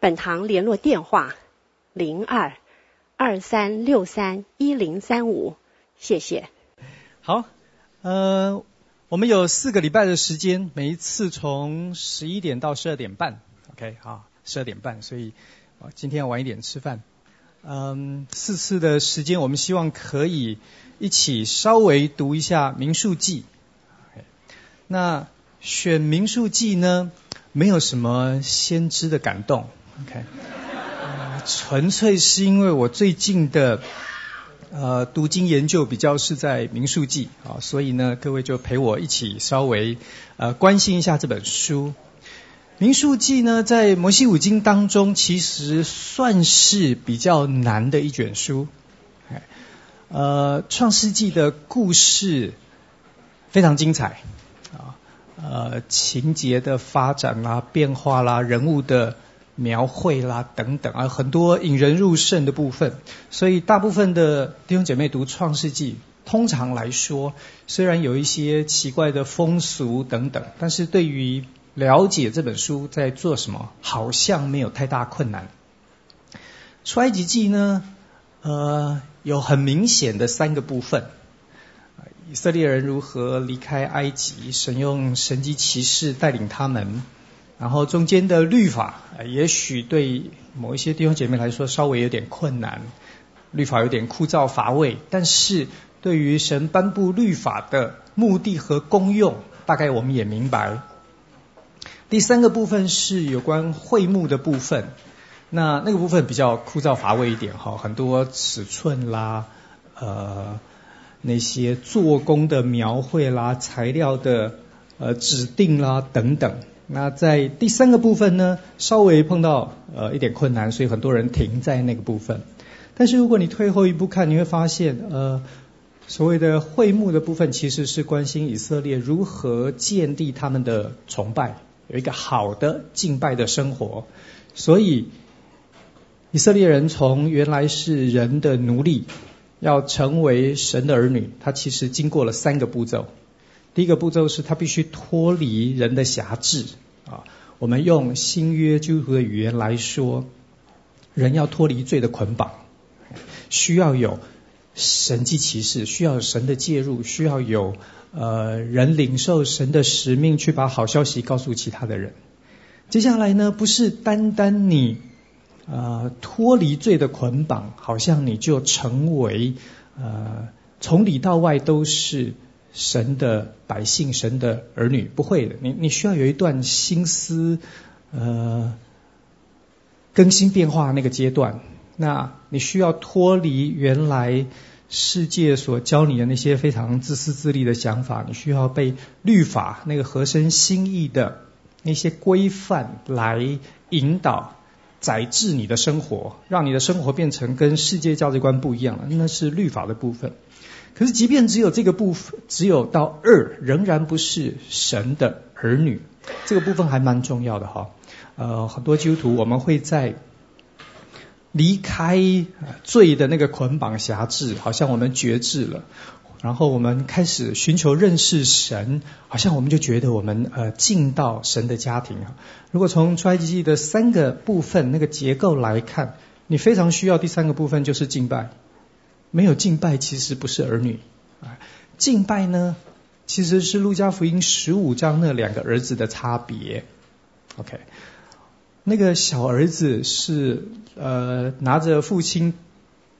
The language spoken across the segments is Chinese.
本堂联络电话：零二二三六三一零三五。谢谢。好，呃，我们有四个礼拜的时间，每一次从十一点到十二点半。OK，好，十二点半，所以今天要晚一点吃饭。嗯，四次的时间，我们希望可以一起稍微读一下《民数记》。那选《民数记》呢，没有什么先知的感动。OK，纯粹是因为我最近的呃读经研究比较是在民数记啊，所以呢，各位就陪我一起稍微呃关心一下这本书。民数记呢，在摩西五经当中，其实算是比较难的一卷书。呃，创世纪的故事非常精彩啊，呃，情节的发展啦、变化啦、人物的。描绘啦等等啊，很多引人入胜的部分，所以大部分的弟兄姐妹读创世纪，通常来说，虽然有一些奇怪的风俗等等，但是对于了解这本书在做什么，好像没有太大困难。出埃及记呢，呃，有很明显的三个部分，以色列人如何离开埃及，神用神迹奇事带领他们。然后中间的律法，也许对某一些弟兄姐妹来说稍微有点困难，律法有点枯燥乏味。但是对于神颁布律法的目的和功用，大概我们也明白。第三个部分是有关会幕的部分，那那个部分比较枯燥乏味一点哈，很多尺寸啦，呃，那些做工的描绘啦，材料的呃指定啦等等。那在第三个部分呢，稍微碰到呃一点困难，所以很多人停在那个部分。但是如果你退后一步看，你会发现，呃，所谓的会幕的部分，其实是关心以色列如何建立他们的崇拜，有一个好的敬拜的生活。所以以色列人从原来是人的奴隶，要成为神的儿女，他其实经过了三个步骤。第一个步骤是他必须脱离人的辖制啊，我们用新约基督徒的语言来说，人要脱离罪的捆绑，需要有神迹奇事，需要神的介入，需要有呃人领受神的使命去把好消息告诉其他的人。接下来呢，不是单单你呃脱离罪的捆绑，好像你就成为呃从里到外都是。神的百姓，神的儿女，不会的。你你需要有一段心思，呃，更新变化那个阶段。那你需要脱离原来世界所教你的那些非常自私自利的想法。你需要被律法那个合身心意的那些规范来引导、宰制你的生活，让你的生活变成跟世界价值观不一样了。那是律法的部分。可是，即便只有这个部分，只有到二，仍然不是神的儿女。这个部分还蛮重要的哈。呃，很多基督徒我们会在离开罪的那个捆绑辖制，好像我们觉知了，然后我们开始寻求认识神，好像我们就觉得我们呃进到神的家庭。如果从出埃及记的三个部分那个结构来看，你非常需要第三个部分就是敬拜。没有敬拜，其实不是儿女啊。敬拜呢，其实是路加福音十五章那两个儿子的差别。OK，那个小儿子是呃拿着父亲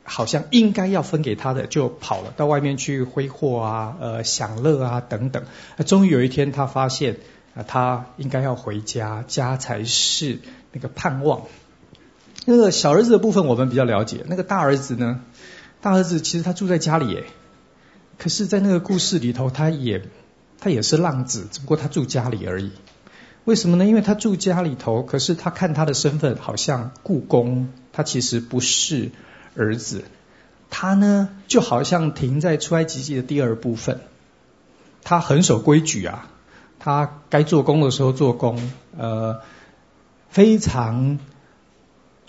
好像应该要分给他的，就跑了到外面去挥霍啊，呃享乐啊等等。终于有一天，他发现啊，他应该要回家，家才是那个盼望。那个小儿子的部分我们比较了解，那个大儿子呢？大儿子其实他住在家里耶，可是，在那个故事里头，他也他也是浪子，只不过他住家里而已。为什么呢？因为他住家里头，可是他看他的身份好像雇工，他他其实不是儿子，他呢就好像停在出埃及记的第二部分，他很守规矩啊，他该做工的时候做工，呃，非常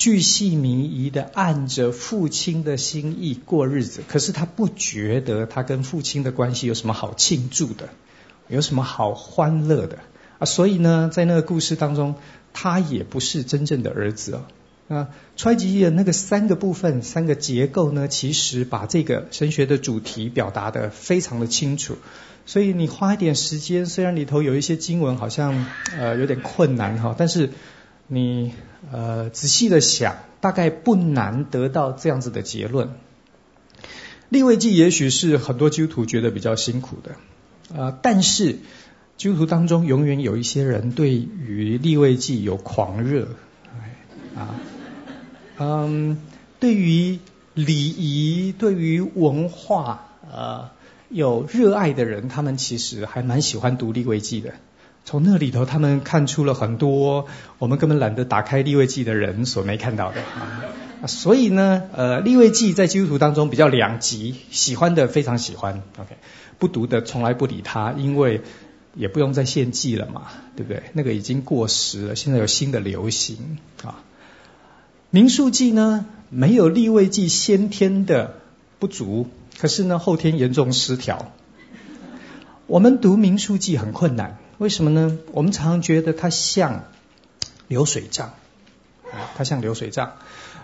巨细靡遗的按着父亲的心意过日子，可是他不觉得他跟父亲的关系有什么好庆祝的，有什么好欢乐的啊，所以呢，在那个故事当中，他也不是真正的儿子。啊，出埃及记的那个三个部分、三个结构呢，其实把这个神学的主题表达得非常的清楚。所以你花一点时间，虽然里头有一些经文好像呃有点困难哈，但是你呃仔细的想，大概不难得到这样子的结论。立位记也许是很多基督徒觉得比较辛苦的，呃，但是基督徒当中永远有一些人对于立位记有狂热，啊。嗯，对于礼仪、对于文化，呃，有热爱的人，他们其实还蛮喜欢读立位记的。从那里头，他们看出了很多我们根本懒得打开利未记的人所没看到的。所以呢，呃，利未记在基督徒当中比较两极，喜欢的非常喜欢，OK，不读的从来不理他，因为也不用再献祭了嘛，对不对？那个已经过时了，现在有新的流行啊。民数记呢，没有利未记先天的不足，可是呢，后天严重失调。我们读民数记很困难，为什么呢？我们常常觉得它像流水账，啊它像流水账。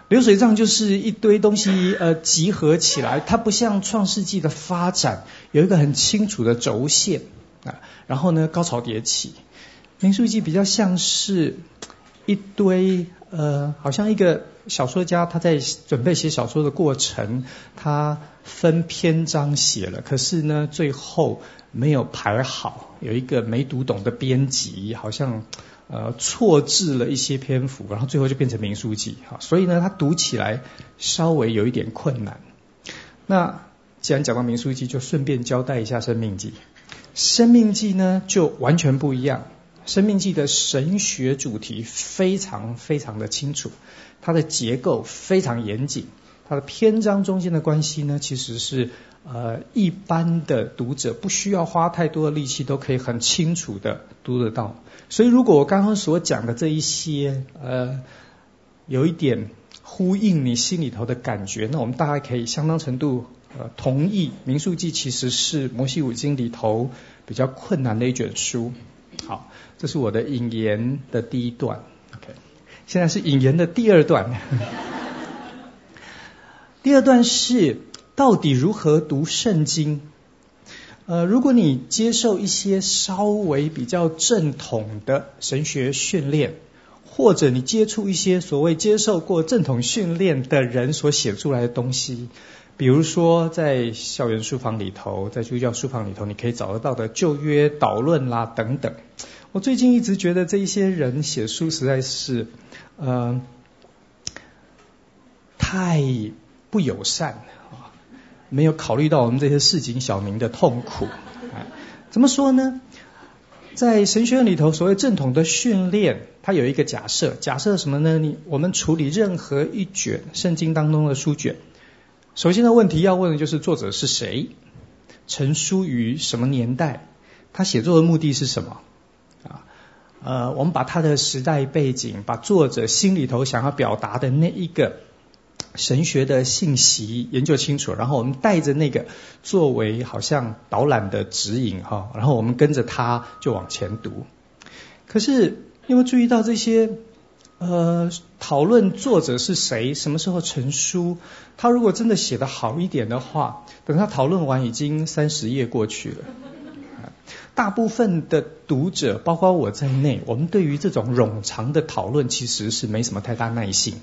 流水账就是一堆东西呃集合起来，它不像创世纪的发展有一个很清楚的轴线啊，然后呢高潮迭起。民数记比较像是一堆。呃，好像一个小说家，他在准备写小说的过程，他分篇章写了，可是呢，最后没有排好，有一个没读懂的编辑，好像呃错置了一些篇幅，然后最后就变成民数记，哈，所以呢，他读起来稍微有一点困难。那既然讲到民数记，就顺便交代一下生命记，生命记呢就完全不一样。生命记的神学主题非常非常的清楚，它的结构非常严谨，它的篇章中间的关系呢，其实是呃一般的读者不需要花太多的力气都可以很清楚的读得到。所以如果我刚刚所讲的这一些呃有一点呼应你心里头的感觉，那我们大概可以相当程度呃同意，民数记其实是摩西五经里头比较困难的一卷书。好。这是我的引言的第一段，OK。现在是引言的第二段。第二段是到底如何读圣经？呃，如果你接受一些稍微比较正统的神学训练，或者你接触一些所谓接受过正统训练的人所写出来的东西，比如说在校园书房里头，在基督教书房里头，你可以找得到的旧约导论啦等等。我最近一直觉得这一些人写书实在是，呃，太不友善啊，没有考虑到我们这些市井小民的痛苦。怎么说呢？在神学院里头，所谓正统的训练，它有一个假设，假设什么呢？你我们处理任何一卷圣经当中的书卷，首先的问题要问的就是作者是谁，成书于什么年代，他写作的目的是什么？啊呃，我们把他的时代背景，把作者心里头想要表达的那一个神学的信息研究清楚，然后我们带着那个作为好像导览的指引哈，然后我们跟着他就往前读。可是你有没有注意到这些呃讨论作者是谁，什么时候成书？他如果真的写得好一点的话，等他讨论完已经三十页过去了。大部分的读者，包括我在内，我们对于这种冗长的讨论其实是没什么太大耐性。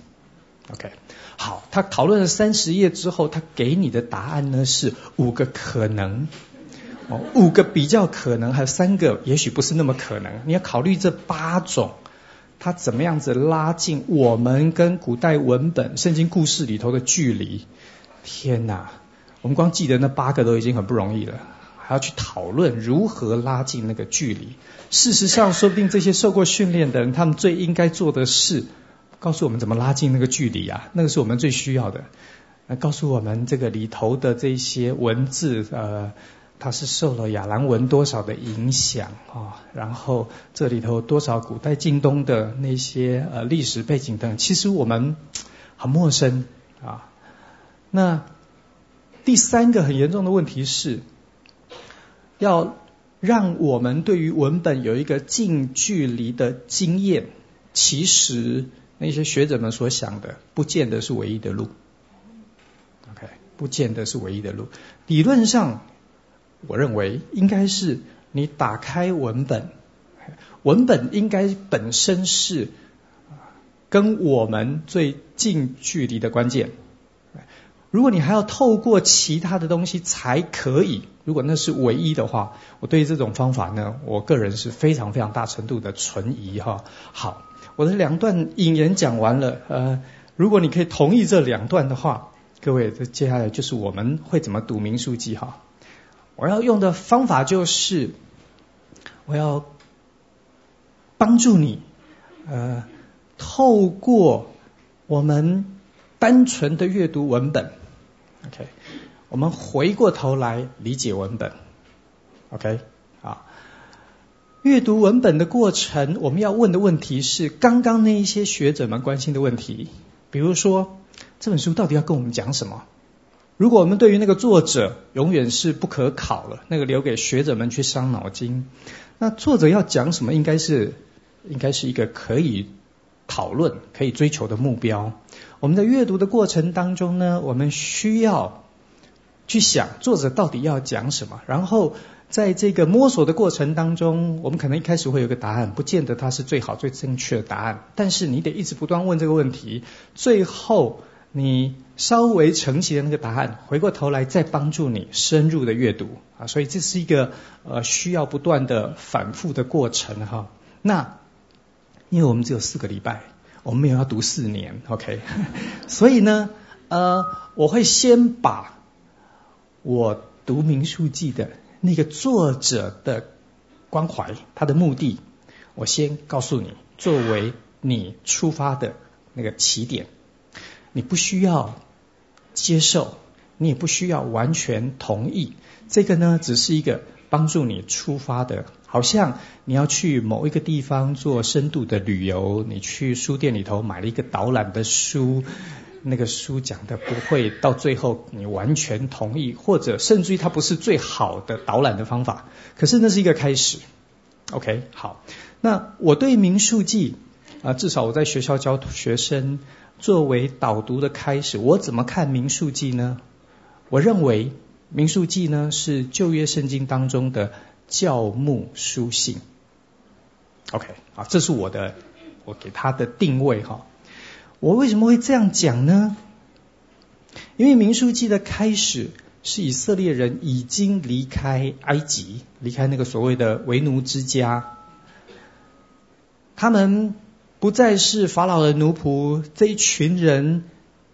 OK，好，他讨论了三十页之后，他给你的答案呢是五个可能，哦，五个比较可能，还有三个也许不是那么可能。你要考虑这八种，他怎么样子拉近我们跟古代文本、圣经故事里头的距离？天哪，我们光记得那八个都已经很不容易了。还要去讨论如何拉近那个距离。事实上，说不定这些受过训练的人，他们最应该做的事，告诉我们怎么拉近那个距离啊，那个是我们最需要的。呃，告诉我们这个里头的这些文字，呃，它是受了亚兰文多少的影响啊，然后这里头多少古代近东的那些呃历史背景等，其实我们很陌生啊。那第三个很严重的问题是，要让我们对于文本有一个近距离的经验，其实那些学者们所想的，不见得是唯一的路。OK，不见得是唯一的路。理论上，我认为应该是你打开文本，文本应该本身是跟我们最近距离的关键。如果你还要透过其他的东西才可以，如果那是唯一的话，我对于这种方法呢，我个人是非常非常大程度的存疑哈。好，我的两段引言讲完了，呃，如果你可以同意这两段的话。各位，这接下来就是我们会怎么读民书记哈。我要用的方法就是，我要帮助你，呃，透过我们单纯的阅读文本，OK，我们回过头来理解文本，OK，啊，阅读文本的过程，我们要问的问题是刚刚那一些学者们关心的问题，比如说。这本书到底要跟我们讲什么？如果我们对于那个作者永远是不可考了，那个留给学者们去伤脑筋，那作者要讲什么，应该是应该是一个可以讨论、可以追求的目标。我们在阅读的过程当中呢，我们需要去想作者到底要讲什么，然后在这个摸索的过程当中，我们可能一开始会有个答案，不见得它是最好、最正确的答案，但是你得一直不断问这个问题，最后。你稍微成型的那个答案，回过头来再帮助你深入的阅读啊，所以这是一个呃需要不断的反复的过程哈。那因为我们只有四个礼拜，我们没有要读四年，OK？所以呢，呃，我会先把我读民书记的那个作者的关怀，他的目的，我先告诉你，作为你出发的那个起点。你不需要接受，你也不需要完全同意。这个呢，只是一个帮助你出发的，好像你要去某一个地方做深度的旅游，你去书店里头买了一个导览的书，那个书讲的不会到最后你完全同意，或者甚至于它不是最好的导览的方法。可是那是一个开始。OK，好，那我对民数记啊，至少我在学校教学生。作为导读的开始，我怎么看民数记呢？我认为民数记呢是旧约圣经当中的教牧书信。OK，啊，这是我的我给他的定位哈。我为什么会这样讲呢？因为民数记的开始是以色列人已经离开埃及，离开那个所谓的为奴之家，他们。不再是法老的奴仆，这一群人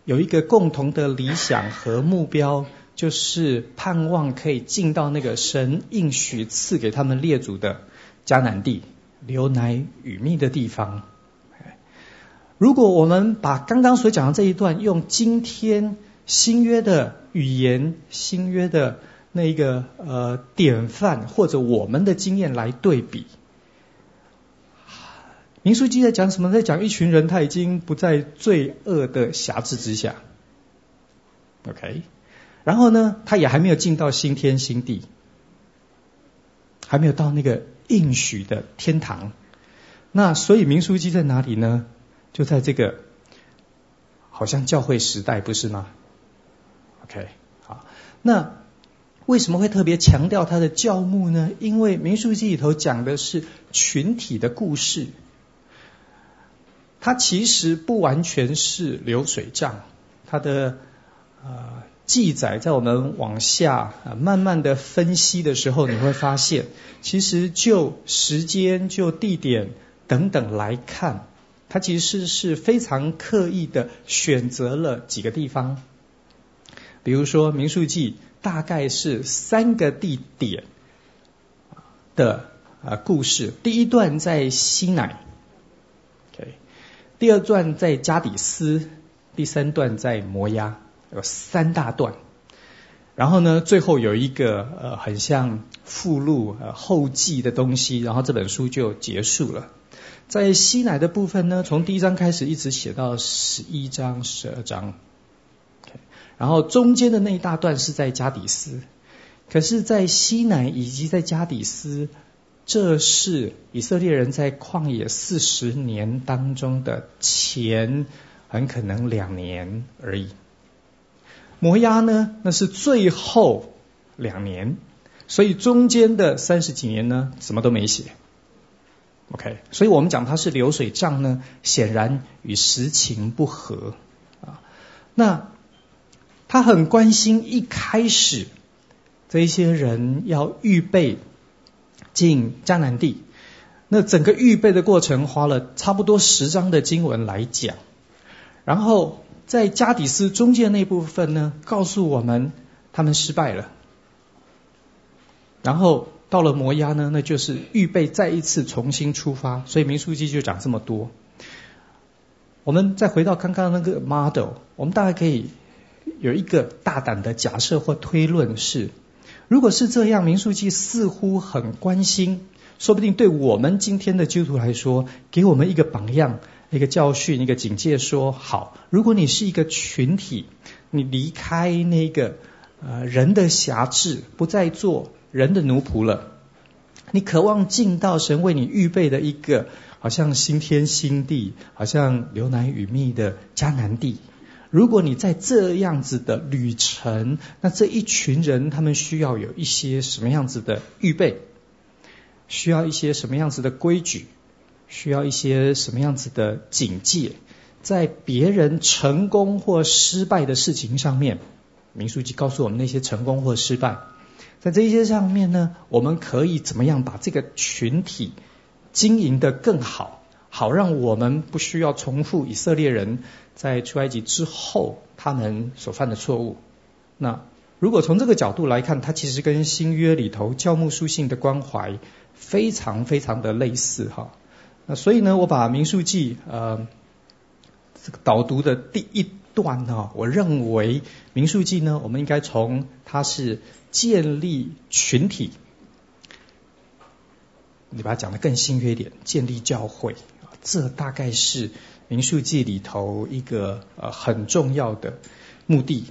有一个共同的理想和目标，就是盼望可以进到那个神应许赐给他们列祖的迦南地，流奶与蜜的地方。如果我们把刚刚所讲的这一段，用今天新约的语言、新约的那个呃典范，或者我们的经验来对比。民书记在讲什么？在讲一群人，他已经不在罪恶的辖制之下。OK，然后呢，他也还没有进到新天新地，还没有到那个应许的天堂。那所以民书记在哪里呢？就在这个好像教会时代，不是吗？OK，好，那为什么会特别强调他的教牧呢？因为民书记里头讲的是群体的故事。它其实不完全是流水账，它的呃记载，在我们往下慢慢的分析的时候，你会发现，其实就时间、就地点等等来看，它其实是非常刻意的选择了几个地方，比如说民数记大概是三个地点的啊故事，第一段在西乃。第二段在加底斯，第三段在摩押，有三大段。然后呢，最后有一个呃，很像附录呃后记的东西，然后这本书就结束了。在西乃的部分呢，从第一章开始一直写到十一章、十二章。然后中间的那一大段是在加底斯，可是，在西乃以及在加底斯，这是以色列人在旷野四十年当中的前很可能两年而已。摩押呢，那是最后两年，所以中间的三十几年呢，什么都没写。OK，所以我们讲它是流水账呢，显然与实情不合啊。那他很关心一开始这些人要预备进迦南地，那整个预备的过程花了差不多十章的经文来讲，然后在加底斯中间那部分呢，告诉我们他们失败了，然后。到了摩押呢，那就是预备再一次重新出发，所以民数记就讲这么多。我们再回到刚刚那个 model，我们大概可以有一个大胆的假设或推论是：如果是这样，民书记似乎很关心，说不定对我们今天的基督徒来说，给我们一个榜样、一个教训、一个警戒说，好，如果你是一个群体，你离开那个呃人的辖制，不再做。人的奴仆了，你渴望进到神为你预备的一个好像新天新地，好像流奶与蜜的迦南地。如果你在这样子的旅程，那这一群人他们需要有一些什么样子的预备？需要一些什么样子的规矩？需要一些什么样子的警戒？在别人成功或失败的事情上面，民书记告诉我们那些成功或失败。在这些上面呢，我们可以怎么样把这个群体经营得更好，好让我们不需要重复以色列人在出埃及之后他们所犯的错误。那如果从这个角度来看，它其实跟新约里头教牧书信的关怀非常非常的类似哈。那所以呢，我把民数记呃这个导读的第一段呢，我认为民数记呢，我们应该从它是。建立群体，你把它讲得更新约一点，建立教会，这大概是民数记里头一个呃很重要的目的。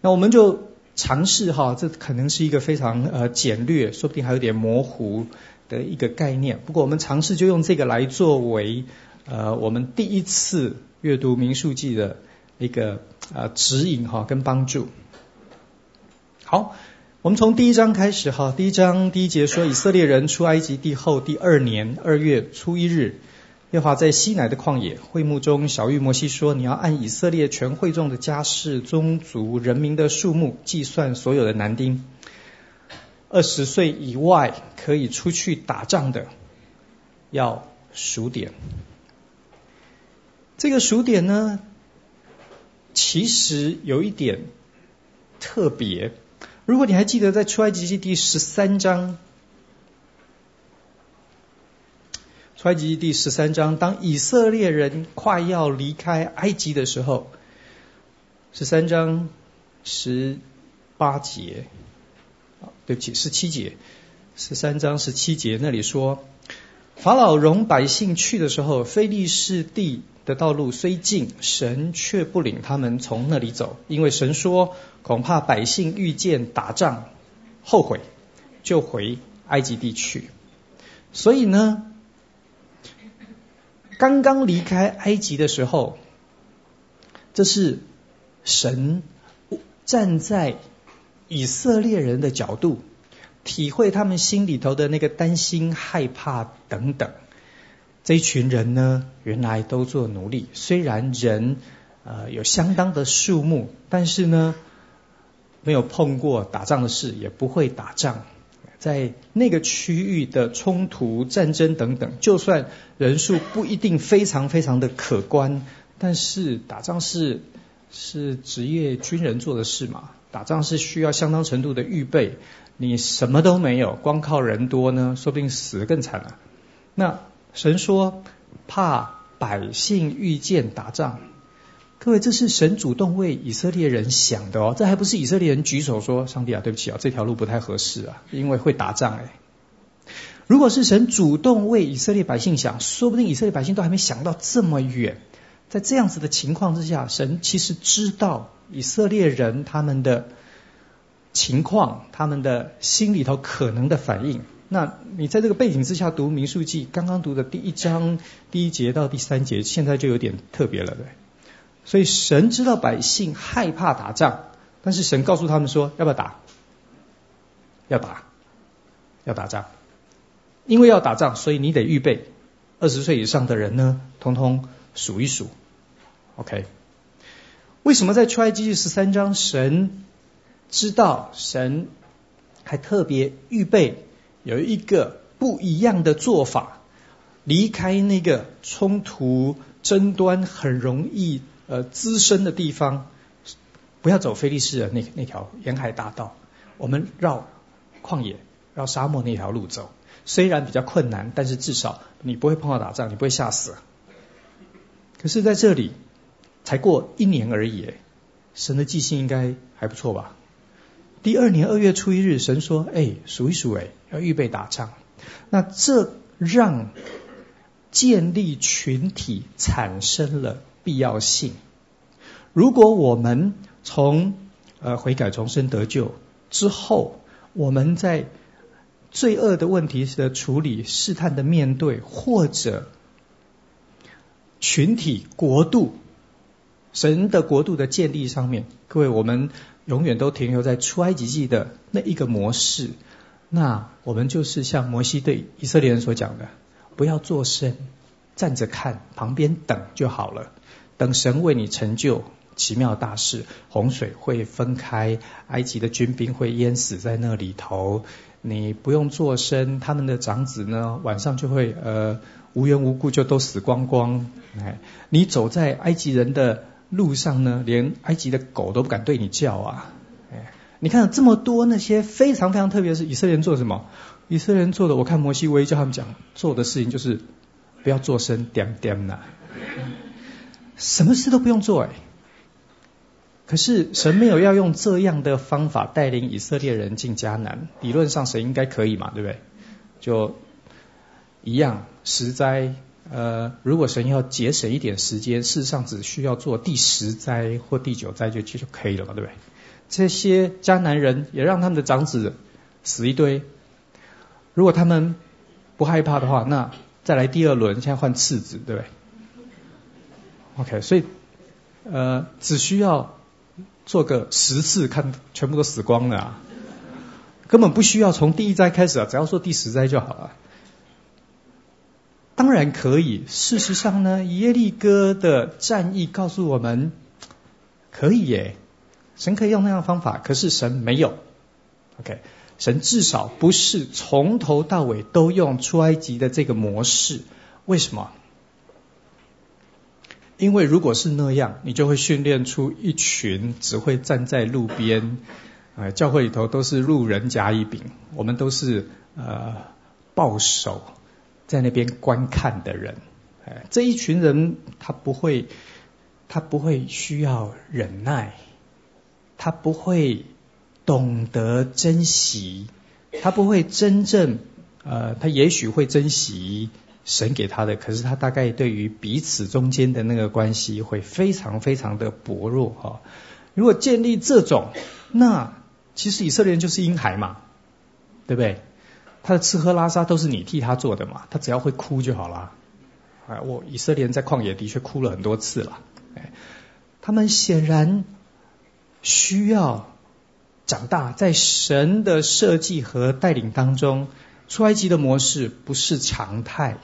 那我们就尝试哈，这可能是一个非常呃简略，说不定还有点模糊的一个概念。不过我们尝试就用这个来作为呃我们第一次阅读民数记的一个呃指引哈跟帮助。好。我们从第一章开始哈，第一章第一节说，以色列人出埃及地后第二年二月初一日，耶和华在西乃的旷野会幕中，小玉摩西说：“你要按以色列全会众的家世、宗族、人民的数目计算所有的男丁，二十岁以外可以出去打仗的，要数点。”这个数点呢，其实有一点特别。如果你还记得，在出埃及记第十三章，出埃及记第十三章，当以色列人快要离开埃及的时候，十三章十八节，啊，对不起，十七节，十三章十七节那里说，法老容百姓去的时候，非利士地的道路虽近，神却不领他们从那里走，因为神说。恐怕百姓遇见打仗后悔，就回埃及地去。所以呢，刚刚离开埃及的时候，这是神站在以色列人的角度，体会他们心里头的那个担心、害怕等等。这一群人呢，原来都做奴隶，虽然人呃有相当的数目，但是呢。没有碰过打仗的事，也不会打仗。在那个区域的冲突、战争等等，就算人数不一定非常非常的可观，但是打仗是是职业军人做的事嘛。打仗是需要相当程度的预备。你什么都没有，光靠人多呢，说不定死得更惨了。那神说，怕百姓遇见打仗。各位，这是神主动为以色列人想的哦，这还不是以色列人举手说：“上帝啊，对不起啊，这条路不太合适啊，因为会打仗。”哎，如果是神主动为以色列百姓想，说不定以色列百姓都还没想到这么远。在这样子的情况之下，神其实知道以色列人他们的情况，他们的心里头可能的反应。那你在这个背景之下读民数记，刚刚读的第一章第一节到第三节，现在就有点特别了，对。所以神知道百姓害怕打仗，但是神告诉他们说，要不要打？要打，要打仗。因为要打仗，所以你得预备。二十岁以上的人呢，通通数一数。OK。为什么在出埃及记十三章，神知道，神还特别预备有一个不一样的做法，离开那个冲突争端很容易。呃，滋生的地方，不要走菲利士的那那条沿海大道，我们绕旷野、绕沙漠那条路走。虽然比较困难，但是至少你不会碰到打仗，你不会吓死。可是在这里，才过一年而已，神的记性应该还不错吧？第二年二月初一日，神说：“哎，数一数，哎，要预备打仗。”那这让建立群体产生了。必要性。如果我们从呃悔改重生得救之后，我们在罪恶的问题的处理、试探的面对，或者群体国度、神的国度的建立上面，各位，我们永远都停留在出埃及记的那一个模式。那我们就是像摩西对以色列人所讲的：不要作声，站着看，旁边等就好了。等神为你成就奇妙大事，洪水会分开，埃及的军兵会淹死在那里头，你不用作声，他们的长子呢，晚上就会呃无缘无故就都死光光。哎，你走在埃及人的路上呢，连埃及的狗都不敢对你叫啊。哎，你看这么多那些非常非常特别的是以色列人做什么？以色列人做的，我看摩西唯一叫他们讲做的事情就是不要作声，点点呐。什么事都不用做哎，可是神没有要用这样的方法带领以色列人进迦南，理论上神应该可以嘛，对不对？就一样十灾，呃，如果神要节省一点时间，事实上只需要做第十灾或第九灾就就可以了嘛，对不对？这些迦南人也让他们的长子死一堆，如果他们不害怕的话，那再来第二轮，现在换次子，对不对？OK，所以呃，只需要做个十次，看全部都死光了，根本不需要从第一灾开始啊，只要做第十灾就好了。当然可以，事实上呢，耶利哥的战役告诉我们，可以耶，神可以用那样方法，可是神没有。OK，神至少不是从头到尾都用出埃及的这个模式，为什么？因为如果是那样，你就会训练出一群只会站在路边，呃，教会里头都是路人甲乙丙，我们都是呃抱手在那边观看的人。哎，这一群人他不会，他不会需要忍耐，他不会懂得珍惜，他不会真正呃，他也许会珍惜。神给他的，可是他大概对于彼此中间的那个关系会非常非常的薄弱哈。如果建立这种，那其实以色列人就是婴孩嘛，对不对？他的吃喝拉撒都是你替他做的嘛，他只要会哭就好了。哎，我以色列人在旷野的确哭了很多次了。哎，他们显然需要长大，在神的设计和带领当中，出埃及的模式不是常态。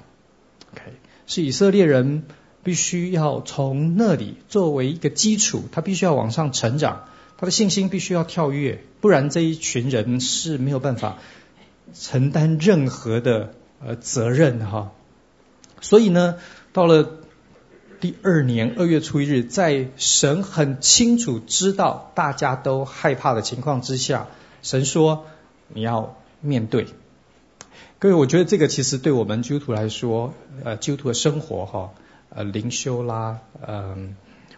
OK，是以色列人必须要从那里作为一个基础，他必须要往上成长，他的信心必须要跳跃，不然这一群人是没有办法承担任何的呃责任哈。所以呢，到了第二年二月初一日，在神很清楚知道大家都害怕的情况之下，神说你要面对。各位，我觉得这个其实对我们基督徒来说，呃，基督徒的生活哈，呃灵修啦，嗯、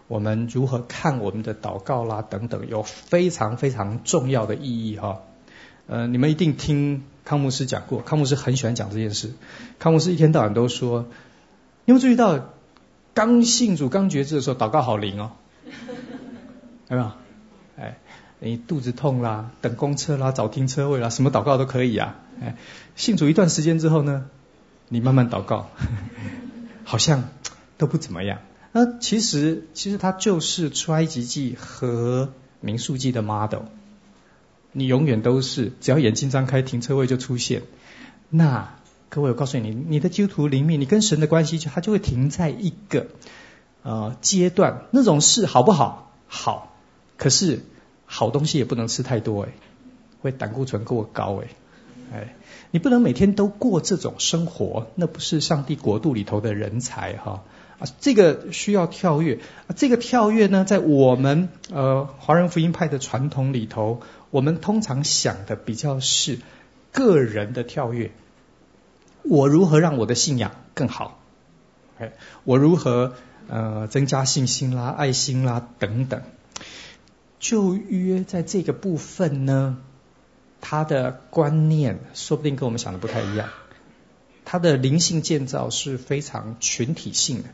我们如何看我们的祷告啦等等，有非常非常重要的意义哈。呃，你们一定听康牧师讲过，康牧师很喜欢讲这件事。康牧师一天到晚都说，你有没有注意到，刚信主刚觉志的时候，祷告好灵哦，有没有？哎。你肚子痛啦，等公车啦，找停车位啦，什么祷告都可以啊。哎，信主一段时间之后呢，你慢慢祷告，好像都不怎么样。那其实，其实它就是出埃及记和民数记的 model。你永远都是，只要眼睛张开，停车位就出现。那各位，我告诉你，你的基督徒里面，你跟神的关系就它就会停在一个呃阶段。那种事好不好？好，可是。好东西也不能吃太多诶，会胆固醇过高诶，哎，你不能每天都过这种生活，那不是上帝国度里头的人才哈啊，这个需要跳跃啊，这个跳跃呢，在我们呃华人福音派的传统里头，我们通常想的比较是个人的跳跃，我如何让我的信仰更好？哎，我如何呃增加信心啦、爱心啦等等。旧约在这个部分呢，他的观念说不定跟我们想的不太一样。他的灵性建造是非常群体性的，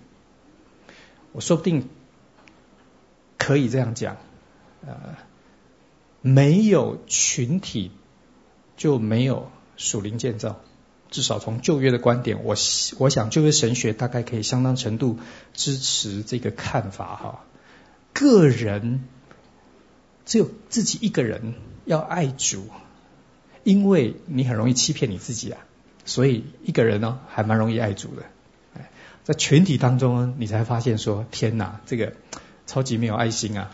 我说不定可以这样讲，呃，没有群体就没有属灵建造。至少从旧约的观点，我我想旧约神学大概可以相当程度支持这个看法哈。个人。只有自己一个人要爱主，因为你很容易欺骗你自己啊，所以一个人呢还蛮容易爱主的。在群体当中，你才发现说天哪，这个超级没有爱心啊！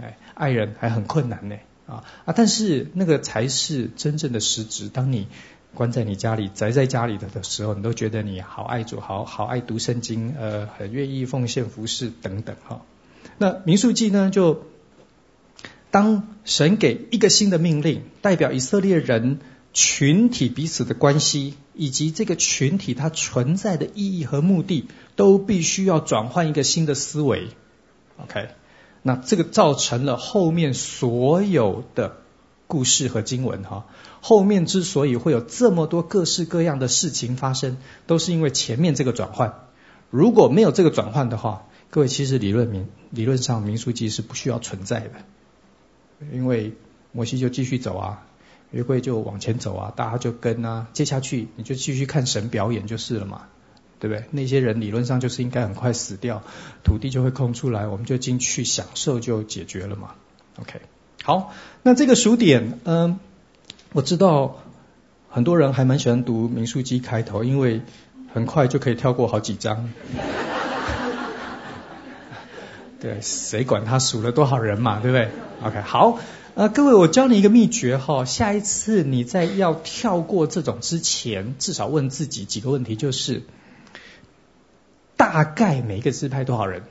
哎，爱人还很困难呢啊啊！但是那个才是真正的实质。当你关在你家里宅在家里的的时候，你都觉得你好爱主，好好爱读圣经，呃，很愿意奉献服侍等等哈。那民宿记呢就。当神给一个新的命令，代表以色列人群体彼此的关系，以及这个群体它存在的意义和目的，都必须要转换一个新的思维。OK，那这个造成了后面所有的故事和经文哈，后面之所以会有这么多各式各样的事情发生，都是因为前面这个转换。如果没有这个转换的话，各位其实理论民理论上民数记是不需要存在的。因为摩西就继续走啊，约柜就往前走啊，大家就跟啊，接下去你就继续看神表演就是了嘛，对不对？那些人理论上就是应该很快死掉，土地就会空出来，我们就进去享受就解决了嘛。OK，好，那这个数点，嗯，我知道很多人还蛮喜欢读民数记开头，因为很快就可以跳过好几章。对，谁管他数了多少人嘛，对不对？OK，好，呃，各位，我教你一个秘诀哈，下一次你在要跳过这种之前，至少问自己几个问题，就是大概每个支派多少人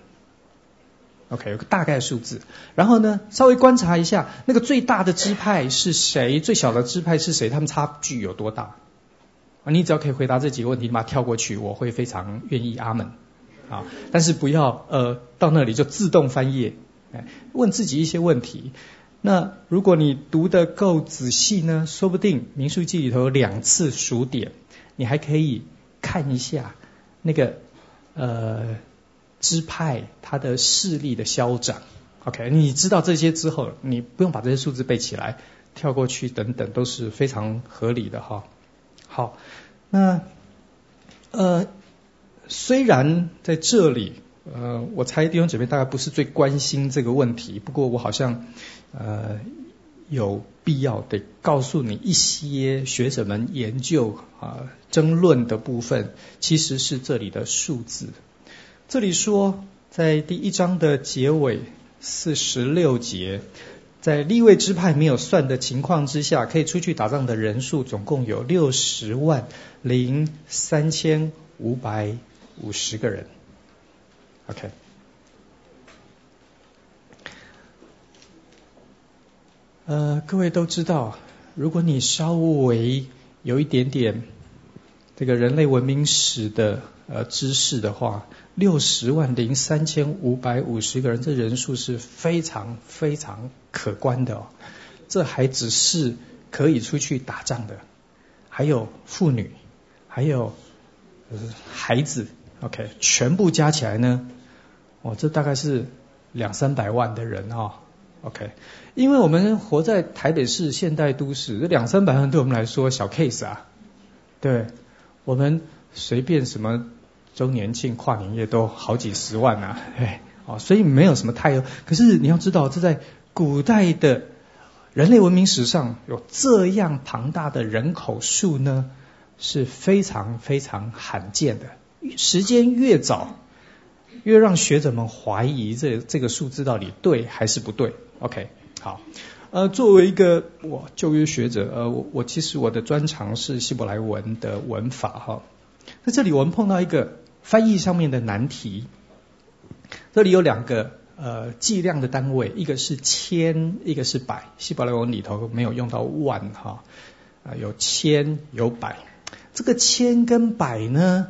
？OK，有个大概数字，然后呢，稍微观察一下那个最大的支派是谁，最小的支派是谁，他们差距有多大？啊，你只要可以回答这几个问题，你把它跳过去，我会非常愿意阿门。啊，但是不要呃到那里就自动翻页，哎，问自己一些问题。那如果你读得够仔细呢，说不定民书记里头有两次数点，你还可以看一下那个呃支派它的势力的消长。OK，你知道这些之后，你不用把这些数字背起来，跳过去等等都是非常合理的哈。好，那呃。虽然在这里，呃，我猜弟兄姊妹大概不是最关心这个问题，不过我好像呃有必要得告诉你一些学者们研究啊、呃、争论的部分，其实是这里的数字。这里说，在第一章的结尾四十六节，在立位支派没有算的情况之下，可以出去打仗的人数总共有六十万零三千五百。五十个人，OK。呃，各位都知道，如果你稍微有一点点这个人类文明史的呃知识的话，六十万零三千五百五十个人，这人数是非常非常可观的哦。这还只是可以出去打仗的，还有妇女，还有呃孩子，OK，全部加起来呢，哦，这大概是两三百万的人哦。OK，因为我们活在台北市现代都市，这两三百万对我们来说小 case 啊，对，我们随便什么周年庆、跨年夜都好几十万呐，哎，哦，所以没有什么太，可是你要知道，这在古代的人类文明史上有这样庞大的人口数呢，是非常非常罕见的。时间越早，越让学者们怀疑这这个数字到底对还是不对。OK，好，呃，作为一个我旧约学者，呃，我我其实我的专长是希伯来文的文法哈，在这里我们碰到一个翻译上面的难题，这里有两个呃计量的单位，一个是千，一个是百，希伯来文里头没有用到万哈，啊，有千有百，这个千跟百呢，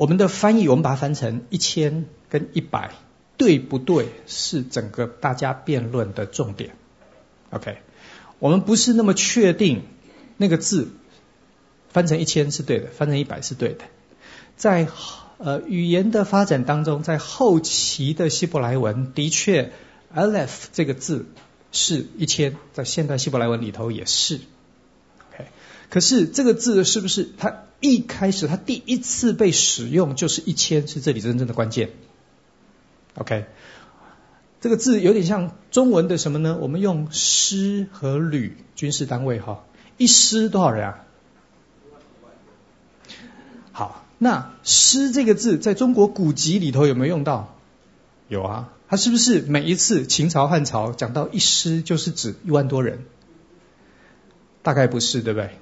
我们的翻译我们把它翻成一千跟一百。对不对？是整个大家辩论的重点。OK，我们不是那么确定那个字翻成一千是对的，翻成一百是对的。在呃语言的发展当中，在后期的希伯来文的确，Aleph 这个字是一千，在现代希伯来文里头也是。可是这个字是不是它一开始它第一次被使用就是一千？是这里真正的关键。OK，这个字有点像中文的什么呢？我们用师和旅军事单位哈，一师多少人啊？好，那师这个字在中国古籍里头有没有用到？有啊，它是不是每一次秦朝汉朝讲到一师就是指一万多人？大概不是，对不对？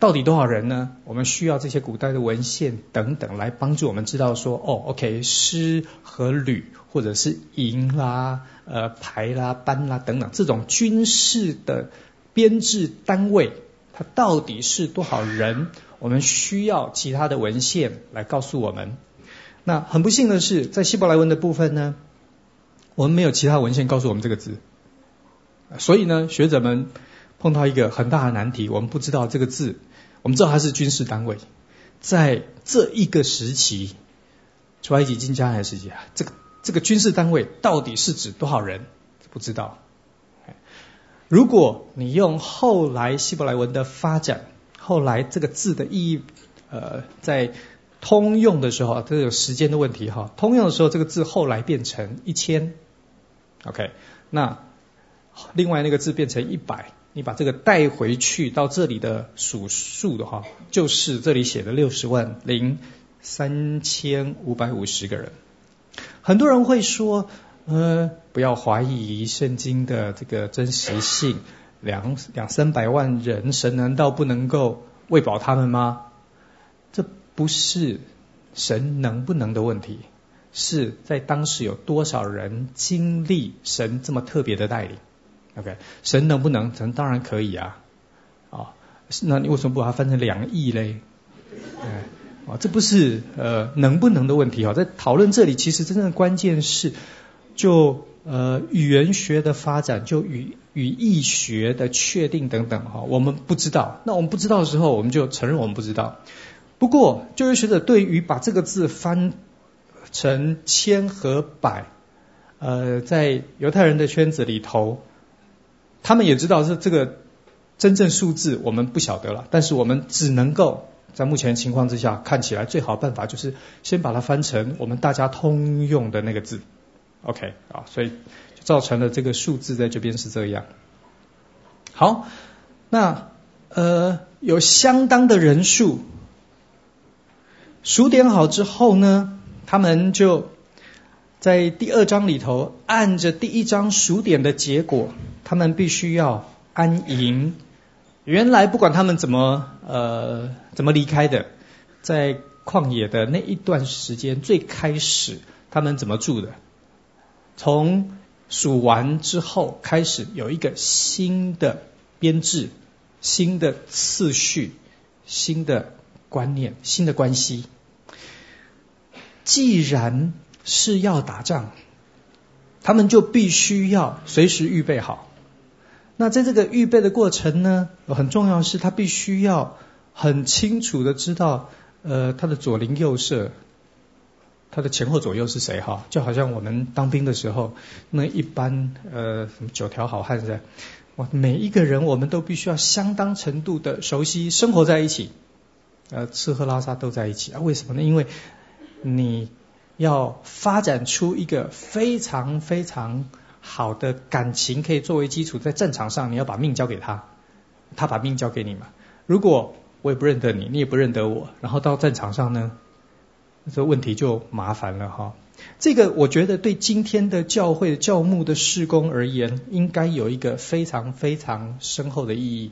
到底多少人呢？我们需要这些古代的文献等等来帮助我们知道说，哦，OK，师和旅或者是营啦、呃排啦、班啦等等这种军事的编制单位，它到底是多少人？我们需要其他的文献来告诉我们。那很不幸的是，在希伯来文的部分呢，我们没有其他文献告诉我们这个字，所以呢，学者们碰到一个很大的难题，我们不知道这个字。我们知道它是军事单位，在这一个时期，出埃及进迦南时期啊，这个这个军事单位到底是指多少人？不知道。如果你用后来希伯来文的发展，后来这个字的意义，呃，在通用的时候，这有时间的问题哈。通用的时候，这个字后来变成一千，OK，那另外那个字变成一百。你把这个带回去到这里的数数的话，就是这里写的六十万零三千五百五十个人。很多人会说，呃，不要怀疑圣经的这个真实性，两两三百万人，神难道不能够喂饱他们吗？这不是神能不能的问题，是在当时有多少人经历神这么特别的带领。OK，神能不能？神当然可以啊，啊、哦，那你为什么不把它分成两亿嘞？啊、哦，这不是呃能不能的问题哈、哦，在讨论这里，其实真正的关键是就呃语言学的发展，就语语义学的确定等等哈、哦，我们不知道。那我们不知道的时候，我们就承认我们不知道。不过，就业学者对于把这个字翻成千和百，呃，在犹太人的圈子里头。他们也知道是这个真正数字，我们不晓得了。但是我们只能够在目前情况之下，看起来最好办法就是先把它翻成我们大家通用的那个字。OK 啊，所以造成了这个数字在这边是这样。好，那呃有相当的人数数点好之后呢，他们就。在第二章里头，按着第一章数点的结果，他们必须要安营。原来不管他们怎么呃怎么离开的，在旷野的那一段时间，最开始他们怎么住的？从数完之后开始有一个新的编制、新的次序、新的观念、新的关系。既然是要打仗，他们就必须要随时预备好。那在这个预备的过程呢，很重要是他必须要很清楚的知道，呃，他的左邻右舍，他的前后左右是谁哈？就好像我们当兵的时候，那一般呃什么九条好汉在，哇，每一个人我们都必须要相当程度的熟悉，生活在一起，呃，吃喝拉撒都在一起啊？为什么呢？因为你要发展出一个非常非常好的感情，可以作为基础，在战场上你要把命交给他，他把命交给你嘛。如果我也不认得你，你也不认得我，然后到战场上呢，这问题就麻烦了哈。这个我觉得对今天的教会教牧的事工而言，应该有一个非常非常深厚的意义。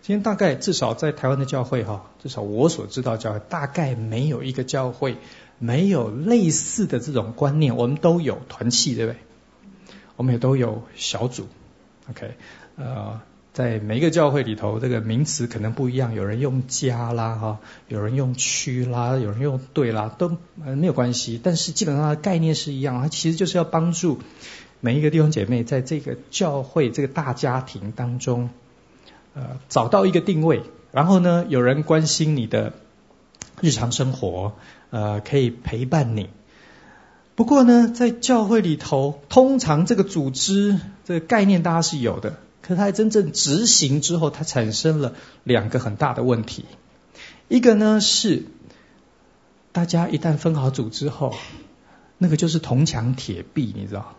今天大概至少在台湾的教会哈，至少我所知道教会大概没有一个教会没有类似的这种观念。我们都有团契，对不对？我们也都有小组，OK，呃。在每一个教会里头，这个名词可能不一样，有人用家啦哈，有人用区啦，有人用队啦，都没有关系。但是基本上的概念是一样，它其实就是要帮助每一个弟兄姐妹在这个教会这个大家庭当中，呃，找到一个定位。然后呢，有人关心你的日常生活，呃，可以陪伴你。不过呢，在教会里头，通常这个组织这个概念大家是有的。可是它真正执行之后，它产生了两个很大的问题。一个呢是，大家一旦分好组之后，那个就是铜墙铁壁，你知道？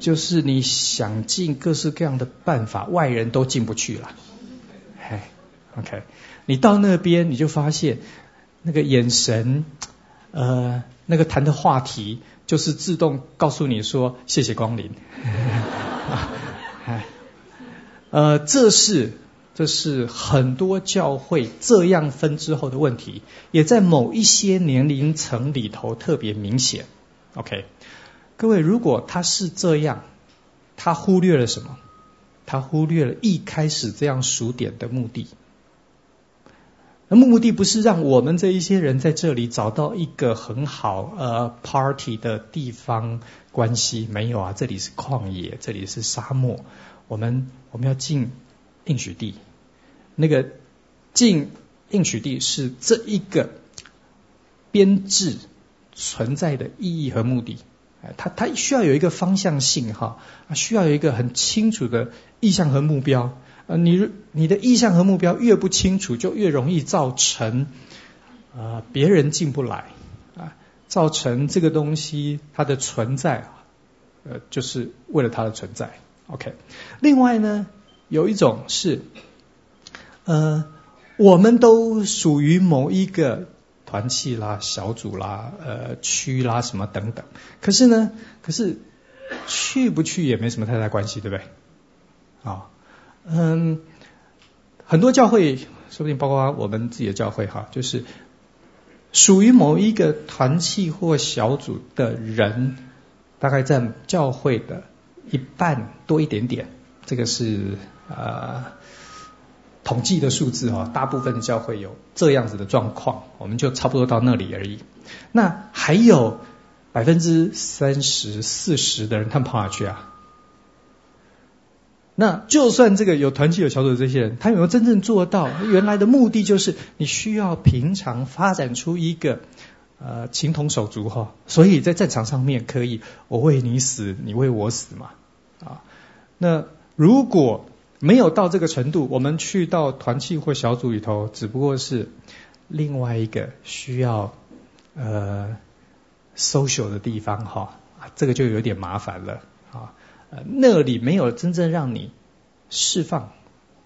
就是你想尽各式各样的办法，外人都进不去了。嘿，OK，你到那边你就发现，那个眼神，呃，那个谈的话题，就是自动告诉你说谢谢光临。呃，这是这是很多教会这样分之后的问题，也在某一些年龄层里头特别明显。OK，各位，如果他是这样，他忽略了什么？他忽略了一开始这样数点的目的。那目的不是让我们这一些人在这里找到一个很好呃 party 的地方。关系没有啊，这里是旷野，这里是沙漠。我们我们要进应许地，那个进应许地是这一个编制存在的意义和目的。哎，它它需要有一个方向性哈，需要有一个很清楚的意向和目标。呃，你你的意向和目标越不清楚，就越容易造成呃别人进不来啊。造成这个东西它的存在啊，呃，就是为了它的存在。OK，另外呢，有一种是，呃，我们都属于某一个团契啦、小组啦、呃区啦什么等等。可是呢，可是去不去也没什么太大关系，对不对？啊，嗯，很多教会，说不定包括我们自己的教会哈，就是。属于某一个团契或小组的人，大概占教会的一半多一点点。这个是呃统计的数字哈，大部分的教会有这样子的状况，我们就差不多到那里而已。那还有百分之三十、四十的人，他们跑哪去啊？那就算这个有团契有小组的这些人，他有没有真正做到？原来的目的就是你需要平常发展出一个呃情同手足哈，所以在战场上面可以我为你死，你为我死嘛啊。那如果没有到这个程度，我们去到团契或小组里头，只不过是另外一个需要呃 social 的地方哈，这个就有点麻烦了啊。那里没有真正让你释放，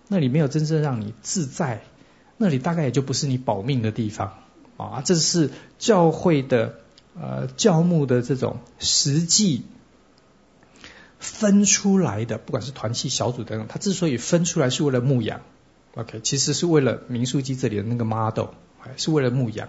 那里没有真正让你自在，那里大概也就不是你保命的地方啊。这是教会的呃教牧的这种实际分出来的，不管是团契小组等等，它之所以分出来是为了牧养，OK，其实是为了民数记这里的那个 model，是为了牧养。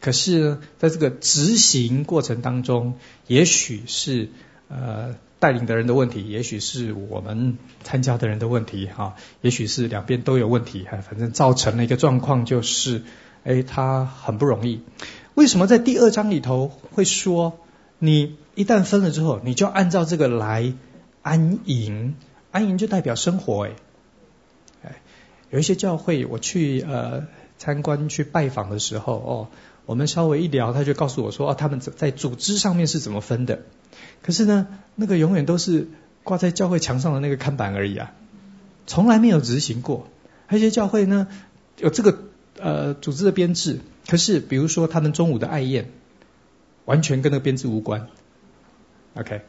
可是呢，在这个执行过程当中，也许是呃。带领的人的问题，也许是我们参加的人的问题，哈，也许是两边都有问题，哈反正造成了一个状况就是，哎，他很不容易。为什么在第二章里头会说，你一旦分了之后，你就按照这个来安营，安营就代表生活，哎，有一些教会我去呃参观去拜访的时候，哦。我们稍微一聊，他就告诉我说：“哦，他们在组织上面是怎么分的？可是呢，那个永远都是挂在教会墙上的那个看板而已啊，从来没有执行过。有些教会呢有这个呃组织的编制，可是比如说他们中午的爱宴，完全跟那个编制无关。OK，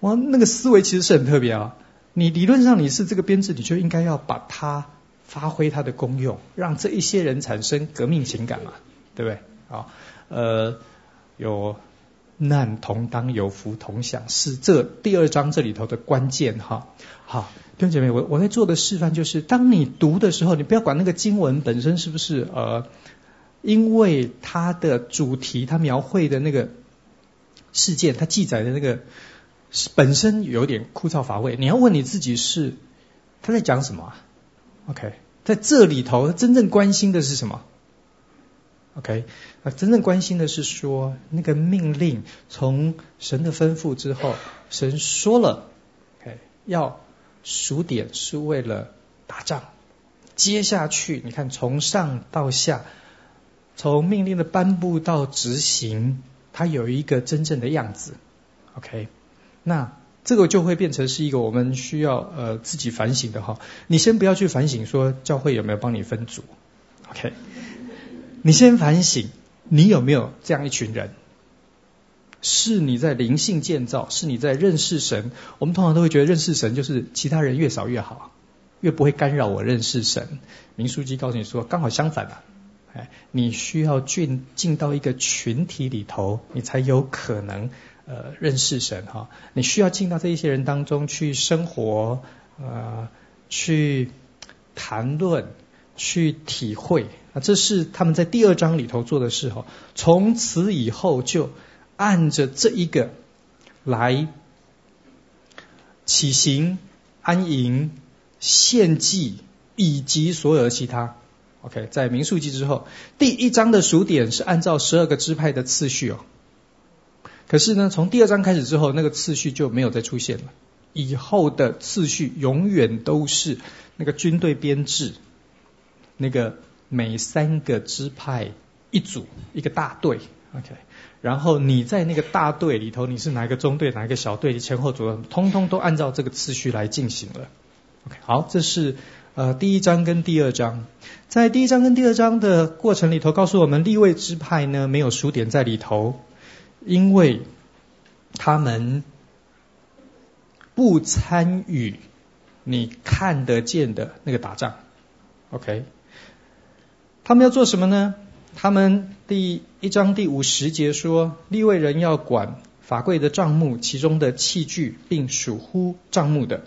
哇，那个思维其实是很特别啊。你理论上你是这个编制，你就应该要把它发挥它的功用，让这一些人产生革命情感嘛。”对不对？啊，呃，有难同当，有福同享，是这第二章这里头的关键哈。好，弟兄姐妹，我我在做的示范就是，当你读的时候，你不要管那个经文本身是不是呃，因为它的主题，它描绘的那个事件，它记载的那个本身有点枯燥乏味。你要问你自己是他在讲什么？OK，在这里头真正关心的是什么？OK，那真正关心的是说，那个命令从神的吩咐之后，神说了，OK，要数点是为了打仗。接下去，你看从上到下，从命令的颁布到执行，它有一个真正的样子。OK，那这个就会变成是一个我们需要呃自己反省的哈。你先不要去反省说教会有没有帮你分组，OK。你先反省，你有没有这样一群人？是你在灵性建造，是你在认识神。我们通常都会觉得认识神就是其他人越少越好，越不会干扰我认识神。明书记告诉你说，刚好相反啊！哎，你需要进进到一个群体里头，你才有可能呃认识神哈。你需要进到这一些人当中去生活，呃，去谈论。去体会啊，这是他们在第二章里头做的事哦。从此以后就按着这一个来起行、安营、献祭以及所有的其他。OK，在民数记之后，第一章的数点是按照十二个支派的次序哦。可是呢，从第二章开始之后，那个次序就没有再出现了。以后的次序永远都是那个军队编制。那个每三个支派一组一个大队，OK，然后你在那个大队里头，你是哪一个中队，哪一个小队，前后左右，通通都按照这个次序来进行了。OK，好，这是呃第一章跟第二章，在第一章跟第二章的过程里头，告诉我们立位支派呢没有数点在里头，因为他们不参与你看得见的那个打仗，OK。他们要做什么呢？他们第一章第五十节说，立位人要管法柜的帐目，其中的器具，并属乎帐目的。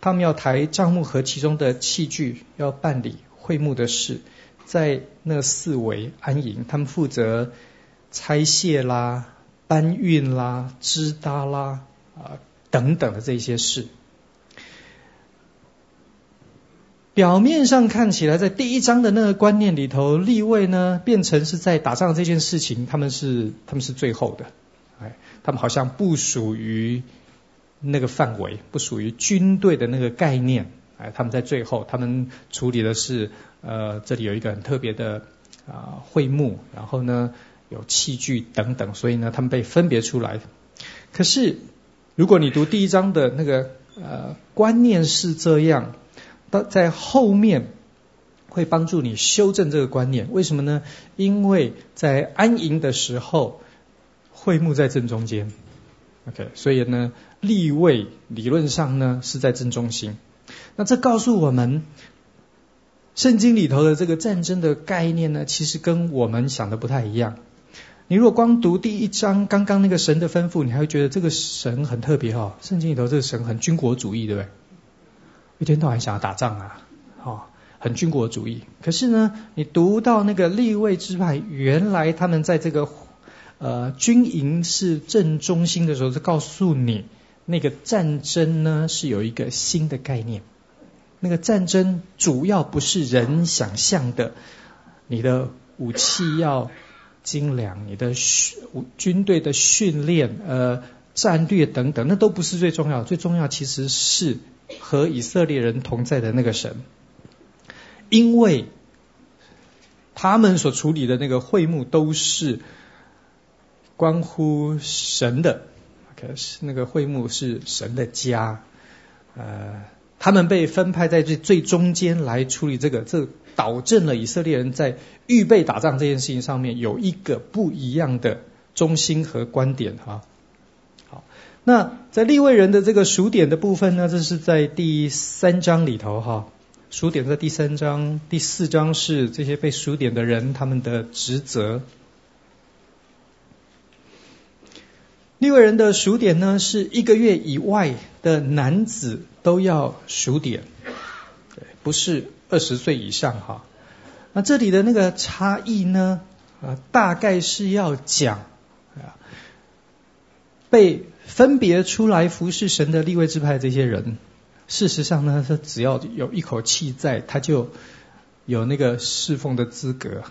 他们要抬帐目和其中的器具，要办理会幕的事，在那四围安营。他们负责拆卸啦、搬运啦、支搭啦啊等等的这些事。表面上看起来，在第一章的那个观念里头，立位呢变成是在打仗这件事情，他们是他们是最后的，哎，他们好像不属于那个范围，不属于军队的那个概念，哎，他们在最后，他们处理的是呃，这里有一个很特别的啊、会幕，然后呢有器具等等，所以呢他们被分别出来。可是如果你读第一章的那个呃观念是这样。在后面会帮助你修正这个观念，为什么呢？因为在安营的时候，会幕在正中间，OK，所以呢，立位理论上呢是在正中心。那这告诉我们，圣经里头的这个战争的概念呢，其实跟我们想的不太一样。你如果光读第一章刚刚那个神的吩咐，你还会觉得这个神很特别哈。圣经里头这个神很军国主义，对不对？一天到晚想要打仗啊，哦，很军国主义。可是呢，你读到那个立位之派，原来他们在这个呃军营是正中心的时候，就告诉你，那个战争呢是有一个新的概念。那个战争主要不是人想象的，你的武器要精良，你的训军队的训练、呃战略等等，那都不是最重要。最重要其实是和以色列人同在的那个神，因为他们所处理的那个会幕都是关乎神的。可是那个会幕是神的家，呃。他们被分派在最最中间来处理这个，这导致了以色列人在预备打仗这件事情上面有一个不一样的中心和观点哈。那在立位人的这个数点的部分呢，这是在第三章里头哈。数点在第三章，第四章是这些被数点的人他们的职责。立位人的数点呢，是一个月以外的男子都要数点，不是二十岁以上哈。那这里的那个差异呢，啊，大概是要讲啊，被分别出来服侍神的立位支派这些人，事实上呢，他只要有一口气在，他就有那个侍奉的资格。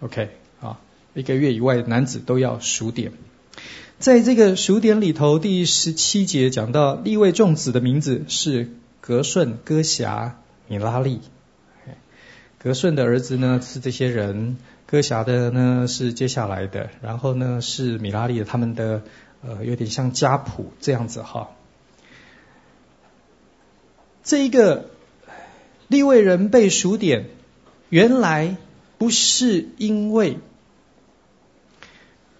OK，啊，一个月以外男子都要数点。在这个数点里头，第十七节讲到立位众子的名字是格顺、哥辖、米拉利。格顺的儿子呢是这些人，哥辖的呢是接下来的，然后呢是米拉利的，他们的呃有点像家谱这样子哈。这一个利未人被数点，原来不是因为。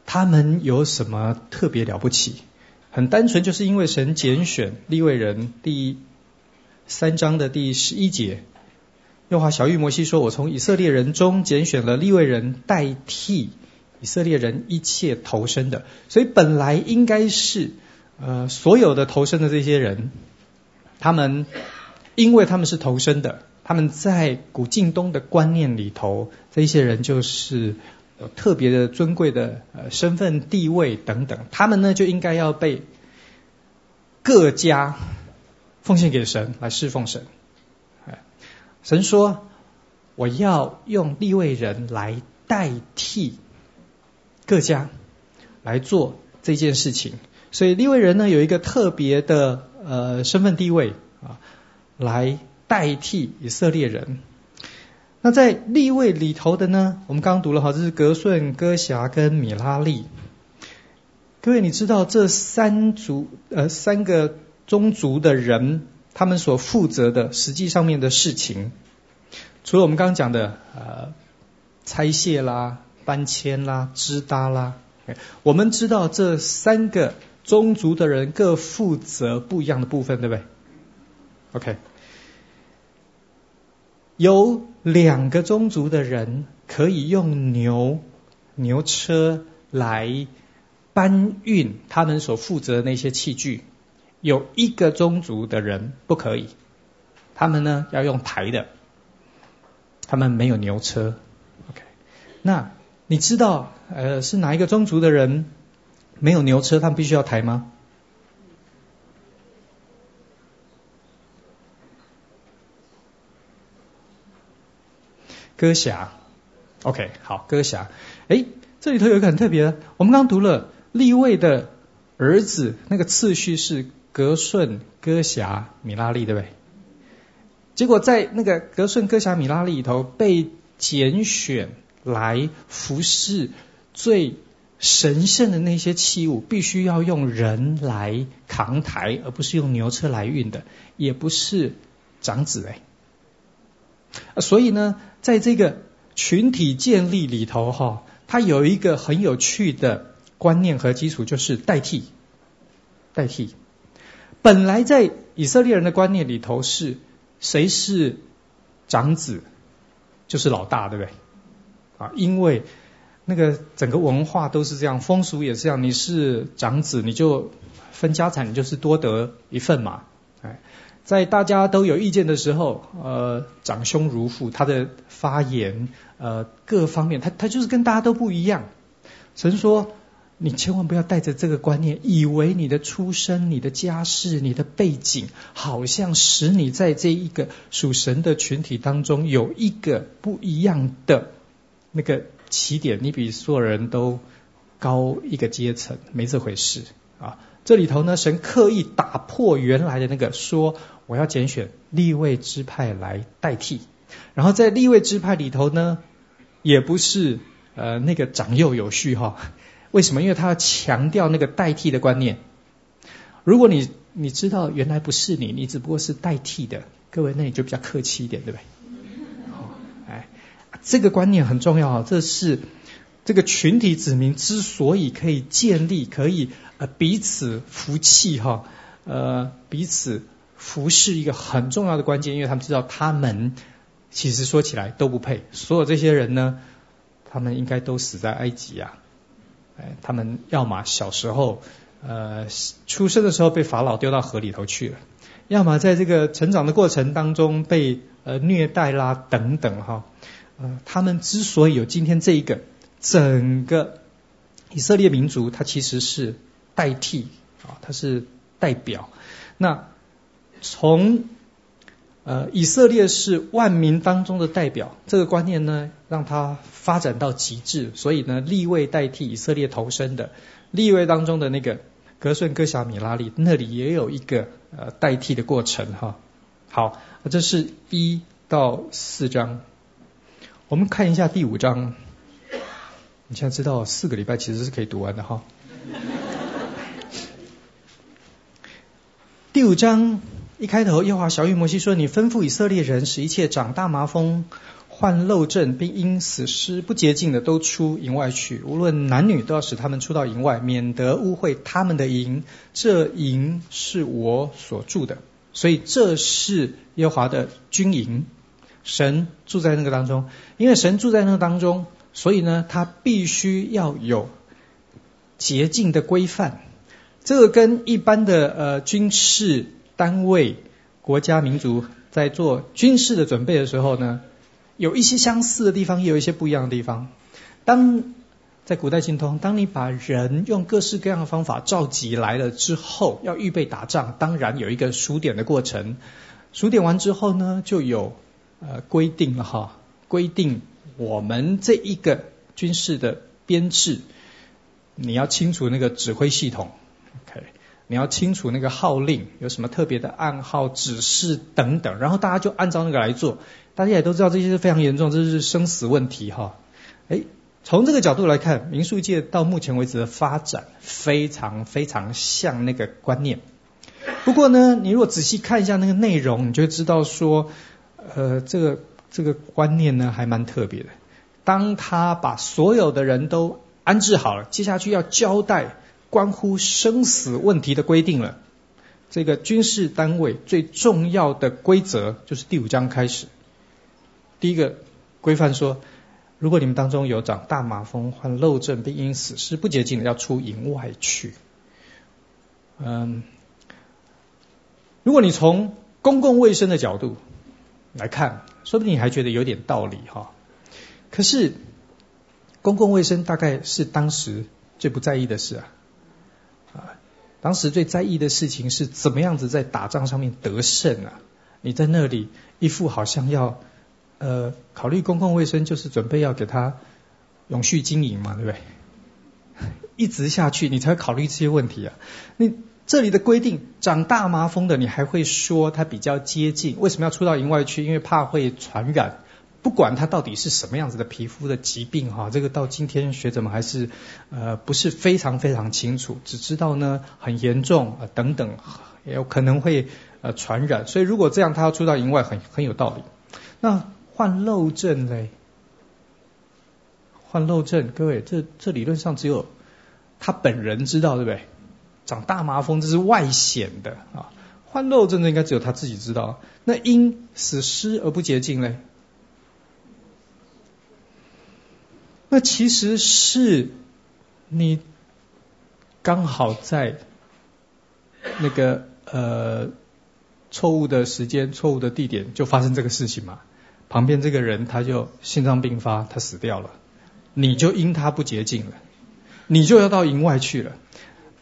他们有什么特别了不起？很单纯，就是因为神拣选利未人。第三章的第十一节，耶和华晓諭摩西说：“我从以色列人中拣选了利未人，代替以色列人一切投生的。”所以本来应该是呃所有的投生的这些人，他们因为他们是投生的，他们在古近东的观念里头，这些人就是。有特别的尊贵的呃身份地位等等，他们呢就应该要被各家奉献给神来侍奉神。神说我要用立位人来代替各家来做这件事情，所以立位人呢有一个特别的呃身份地位啊，来代替以色列人。那在立位里头的呢，我们刚刚读了哈，这是格顺、哥辖跟米拉利。各位，你知道这三族呃三个宗族的人，他们所负责的实际上面的事情，除了我们刚刚讲的呃拆卸啦、搬迁啦、支搭啦，我们知道这三个宗族的人各负责不一样的部分，对不对？OK。有两个宗族的人可以用牛牛车来搬运他们所负责的那些器具，有一个宗族的人不可以，他们呢要用抬的，他们没有牛车。OK，那你知道呃是哪一个宗族的人没有牛车，他们必须要抬吗？歌侠，OK，好，歌侠，哎，这里头有一个很特别的，我们刚读了立位的儿子，那个次序是格顺、哥侠、米拉利，对不对？结果在那个格顺、哥侠、米拉利里头被拣选来服侍最神圣的那些器物，必须要用人来扛抬，而不是用牛车来运的，也不是长子哎。所以呢，在这个群体建立里头，哈，它有一个很有趣的观念和基础，就是代替。代替，本来在以色列人的观念里头是，谁是长子，就是老大，对不对？因为那个整个文化都是这样，风俗也是这样，你是长子，你就分家产，你就是多得一份嘛，哎。在大家都有意见的时候，呃，长兄如父，他的发言，呃，各方面，他他就是跟大家都不一样。神说，你千万不要带着这个观念，以为你的出身、你的家世、你的背景，好像使你在这一个属神的群体当中有一个不一样的那个起点，你比所有人都高一个阶层，没这回事啊！这里头呢，神刻意打破原来的那个说，我要拣选立位支派来代替，然后在立位支派里头呢，也不是呃那个长幼有序哈。为什么？因为他要强调那个代替的观念。如果你你知道原来不是你，你只不过是代替的，各位那你就比较客气一点，对不对？这个观念很重要啊！这是这个群体子民之所以可以建立，可以呃彼此服气哈，呃彼此服侍一个很重要的关键，因为他们知道他们其实说起来都不配，所有这些人呢，他们应该都死在埃及啊。哎，他们要么小时候，呃，出生的时候被法老丢到河里头去了，要么在这个成长的过程当中被呃虐待啦等等哈，呃，他们之所以有今天这一个整个以色列民族，它其实是代替啊，它是代表。那从呃，以色列是万民当中的代表，这个观念呢，让它发展到极致。所以呢，立位代替以色列投身的，立位当中的那个格顺、哥辖、米拉利，那里也有一个呃代替的过程哈。好，这是一到四章，我们看一下第五章。你现在知道四个礼拜其实是可以读完的哈。第五章。一开头，耶和华晓諭摩西说：“你吩咐以色列人，使一切长大麻风、患漏症，并因死尸不洁净的，都出营外去。无论男女，都要使他们出到营外，免得污秽他们的营。这营是我所住的，所以这是耶和华的军营。神住在那个当中，因为神住在那个当中，所以呢，他必须要有洁净的规范。这个跟一般的呃军事。”单位、国家、民族在做军事的准备的时候呢，有一些相似的地方，也有一些不一样的地方。当在古代精通，当你把人用各式各样的方法召集来了之后，要预备打仗，当然有一个数点的过程。数点完之后呢，就有呃规定了哈，规定我们这一个军事的编制，你要清楚那个指挥系统，OK。你要清楚那个号令有什么特别的暗号、指示等等，然后大家就按照那个来做。大家也都知道这些是非常严重，这是生死问题哈。哎，从这个角度来看，民宿界到目前为止的发展非常非常像那个观念。不过呢，你如果仔细看一下那个内容，你就知道说，呃，这个这个观念呢还蛮特别的。当他把所有的人都安置好了，接下去要交代。关乎生死问题的规定了。这个军事单位最重要的规则就是第五章开始。第一个规范说，如果你们当中有长大麻风、患漏症并因死尸不洁净的，要出营外去。嗯，如果你从公共卫生的角度来看，说不定你还觉得有点道理哈。可是公共卫生大概是当时最不在意的事啊。啊，当时最在意的事情是怎么样子在打仗上面得胜啊？你在那里一副好像要呃考虑公共卫生，就是准备要给他永续经营嘛，对不对？一直下去，你才会考虑这些问题啊。你这里的规定，长大麻风的，你还会说他比较接近，为什么要出到营外去？因为怕会传染。不管他到底是什么样子的皮肤的疾病哈，这个到今天学者们还是呃不是非常非常清楚，只知道呢很严重啊等等，也有可能会呃传染，所以如果这样他要出到营外很很有道理。那患漏症嘞？患漏症，各位这这理论上只有他本人知道对不对？长大麻风这是外显的啊，患漏症的应该只有他自己知道。那因死尸而不洁净嘞？那其实是你刚好在那个呃错误的时间、错误的地点就发生这个事情嘛。旁边这个人他就心脏病发，他死掉了，你就因他不洁净了。你就要到营外去了。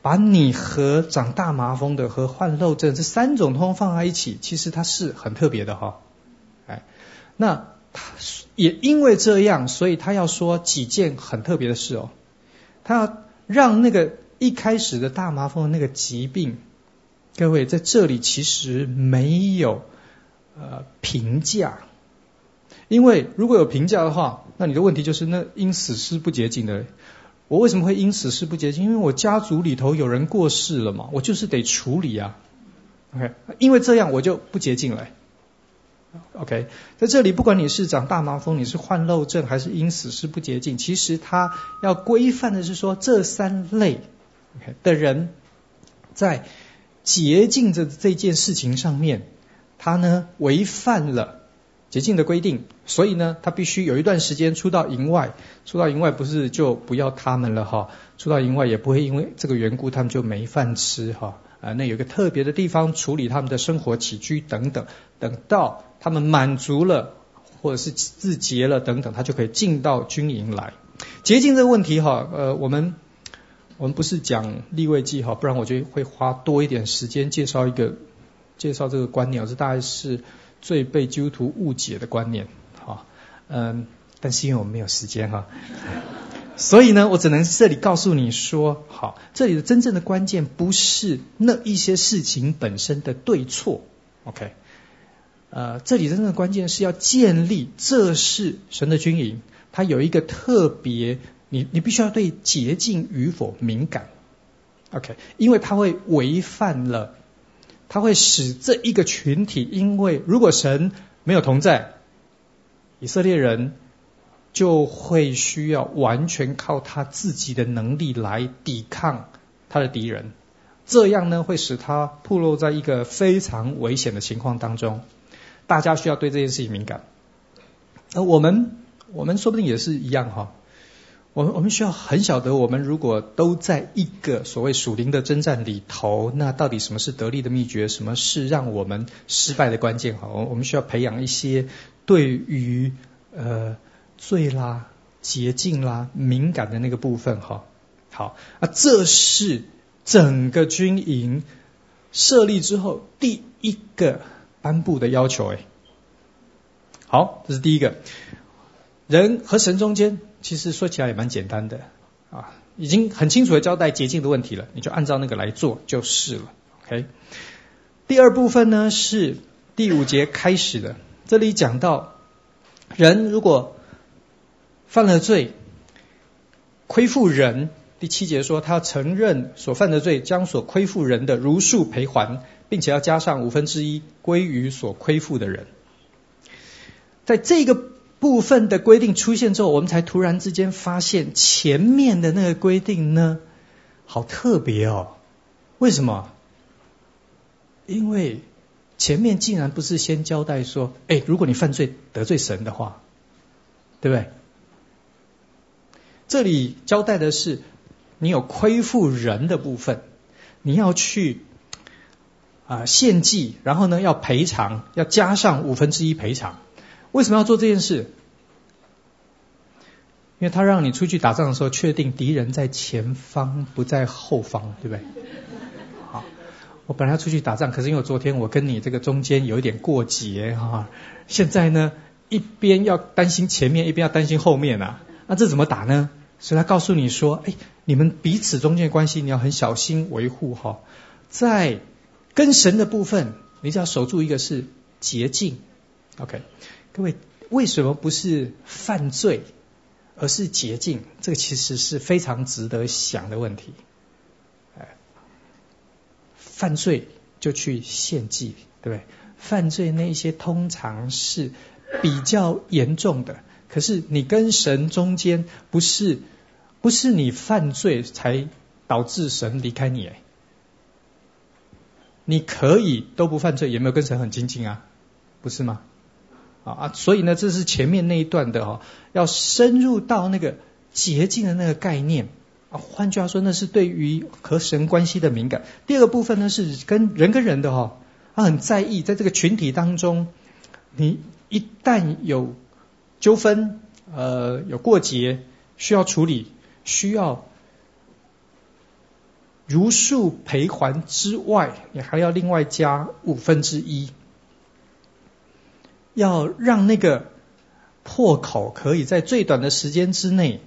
把你和长大麻风的和患漏症这三种通放在一起，其实它是很特别的哈。哎，那他也因为这样，所以他要说几件很特别的事哦。他要让那个一开始的大麻风的那个疾病，各位在这里其实没有呃评价，因为如果有评价的话，那你的问题就是那因死尸不洁净的。我为什么会因死事不洁净？因为我家族里头有人过世了嘛，我就是得处理啊。OK，因为这样我就不洁净了。OK，在这里不管你是长大麻风，你是患漏症，还是因死事不洁净，其实他要规范的是说这三类的人在洁净这这件事情上面，他呢违反了。洁净的规定，所以呢，他必须有一段时间出到营外。出到营外不是就不要他们了哈？出到营外也不会因为这个缘故他们就没饭吃哈。啊，那有个特别的地方处理他们的生活起居等等。等到他们满足了或者是自洁了等等，他就可以进到军营来。洁净这个问题哈，呃，我们我们不是讲立位记哈，不然我就会花多一点时间介绍一个介绍这个观念。这大概是。最被基督徒误解的观念，哈，嗯，但是因为我们没有时间哈，所以呢，我只能这里告诉你说，好，这里的真正的关键不是那一些事情本身的对错，OK，呃，这里真正的关键是要建立这是神的军营，它有一个特别，你你必须要对洁净与否敏感，OK，因为它会违反了。他会使这一个群体，因为如果神没有同在，以色列人就会需要完全靠他自己的能力来抵抗他的敌人，这样呢会使他暴露在一个非常危险的情况当中。大家需要对这件事情敏感，而我们我们说不定也是一样哈。我们我们需要很晓得，我们如果都在一个所谓属灵的征战里头，那到底什么是得力的秘诀？什么是让我们失败的关键？哈，我们需要培养一些对于呃罪啦、洁净啦敏感的那个部分。哈，好，啊，这是整个军营设立之后第一个颁布的要求。哎，好，这是第一个，人和神中间。其实说起来也蛮简单的啊，已经很清楚的交代捷径的问题了，你就按照那个来做就是了。OK，第二部分呢是第五节开始的，这里讲到人如果犯了罪，亏负人，第七节说他承认所犯的罪，将所亏负人的如数赔还，并且要加上五分之一归于所亏负的人，在这个。部分的规定出现之后，我们才突然之间发现前面的那个规定呢，好特别哦。为什么？因为前面竟然不是先交代说，哎，如果你犯罪得罪神的话，对不对？这里交代的是你有亏负人的部分，你要去啊献祭，然后呢要赔偿，要加上五分之一赔偿。为什么要做这件事？因为他让你出去打仗的时候，确定敌人在前方，不在后方，对不对？好，我本来要出去打仗，可是因为昨天我跟你这个中间有一点过节哈，现在呢一边要担心前面，一边要担心后面啊，那这怎么打呢？所以他告诉你说，哎，你们彼此中间的关系你要很小心维护哈，在跟神的部分，你只要守住一个是洁净，OK。各位，为什么不是犯罪，而是洁净？这个其实是非常值得想的问题。哎，犯罪就去献祭，对不对？犯罪那些通常是比较严重的，可是你跟神中间不是不是你犯罪才导致神离开你哎，你可以都不犯罪，也没有跟神很亲近啊，不是吗？啊啊，所以呢，这是前面那一段的哈，要深入到那个洁净的那个概念啊。换句话说，那是对于和神关系的敏感。第二个部分呢，是跟人跟人的哈，他很在意，在这个群体当中，你一旦有纠纷，呃，有过节需要处理，需要如数赔还之外，你还要另外加五分之一，要让那个破口可以在最短的时间之内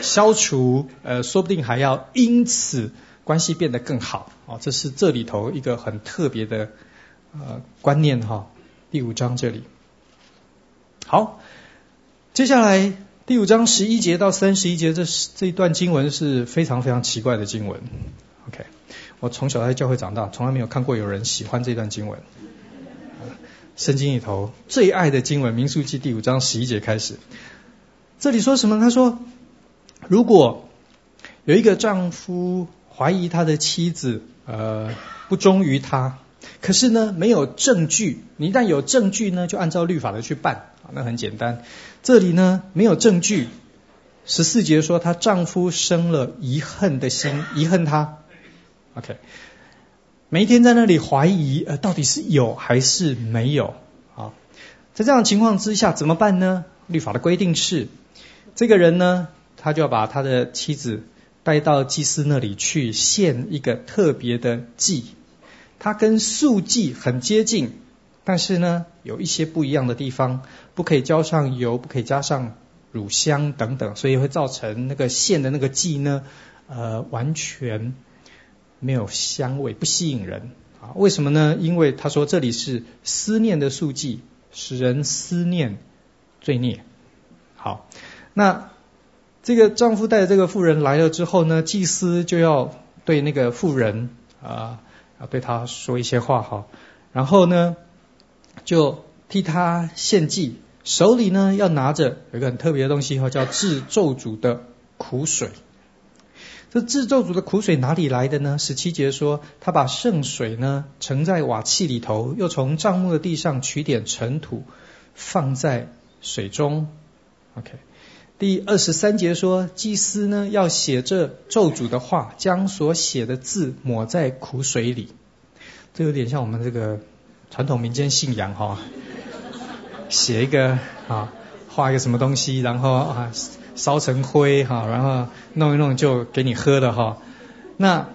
消除，呃，说不定还要因此关系变得更好。哦，这是这里头一个很特别的呃观念哈。第五章这里，好，接下来。第五章十一节到三十一节，这这一段经文是非常非常奇怪的经文。OK，我从小在教会长大，从来没有看过有人喜欢这段经文。圣经里头最爱的经文，民数记第五章十一节开始。这里说什么？他说，如果有一个丈夫怀疑他的妻子呃不忠于他，可是呢没有证据，你一旦有证据呢，就按照律法的去办。那很简单，这里呢没有证据。十四节说她丈夫生了遗恨的心，遗恨她。OK，每一天在那里怀疑，呃，到底是有还是没有？啊，在这样的情况之下怎么办呢？律法的规定是，这个人呢，他就要把他的妻子带到祭司那里去献一个特别的祭，他跟素祭很接近。但是呢，有一些不一样的地方，不可以浇上油，不可以加上乳香等等，所以会造成那个献的那个祭呢，呃，完全没有香味，不吸引人啊。为什么呢？因为他说这里是思念的素祭，使人思念罪孽。好，那这个丈夫带着这个妇人来了之后呢，祭司就要对那个妇人啊，啊对他说一些话哈，然后呢。就替他献祭，手里呢要拿着有一个很特别的东西哈，叫治咒诅的苦水。这治咒诅的苦水哪里来的呢？十七节说，他把圣水呢盛在瓦器里头，又从帐幕的地上取点尘土放在水中。OK，第二十三节说，祭司呢要写这咒诅的话，将所写的字抹在苦水里。这有点像我们这个。传统民间信仰哈，写一个啊，画一个什么东西，然后啊烧成灰哈，然后弄一弄就给你喝的哈。那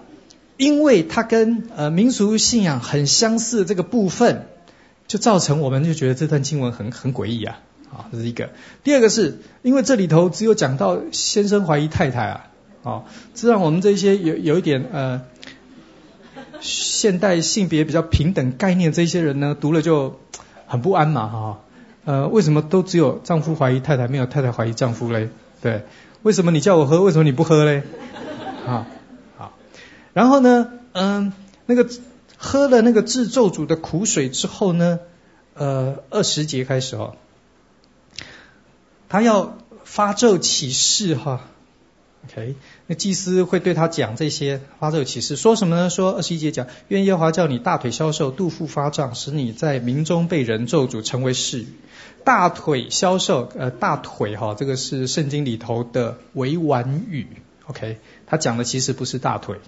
因为它跟呃民俗信仰很相似的这个部分，就造成我们就觉得这段经文很很诡异啊。啊，这是一个。第二个是因为这里头只有讲到先生怀疑太太啊，啊，这让我们这些有有一点呃。现代性别比较平等概念，这些人呢读了就很不安嘛，哈，呃，为什么都只有丈夫怀疑太太，没有太太怀疑丈夫嘞？对，为什么你叫我喝，为什么你不喝嘞？啊，好，然后呢，嗯，那个喝了那个制咒主的苦水之后呢，呃，二十节开始哦，他要发咒起誓哈。OK，那祭司会对他讲这些发这个启示，说什么呢？说二十一节讲，愿耶和华叫你大腿消瘦，肚腹发胀，使你在民中被人咒诅，成为誓语。大腿消瘦，呃，大腿哈，这个是圣经里头的委婉语。OK，他讲的其实不是大腿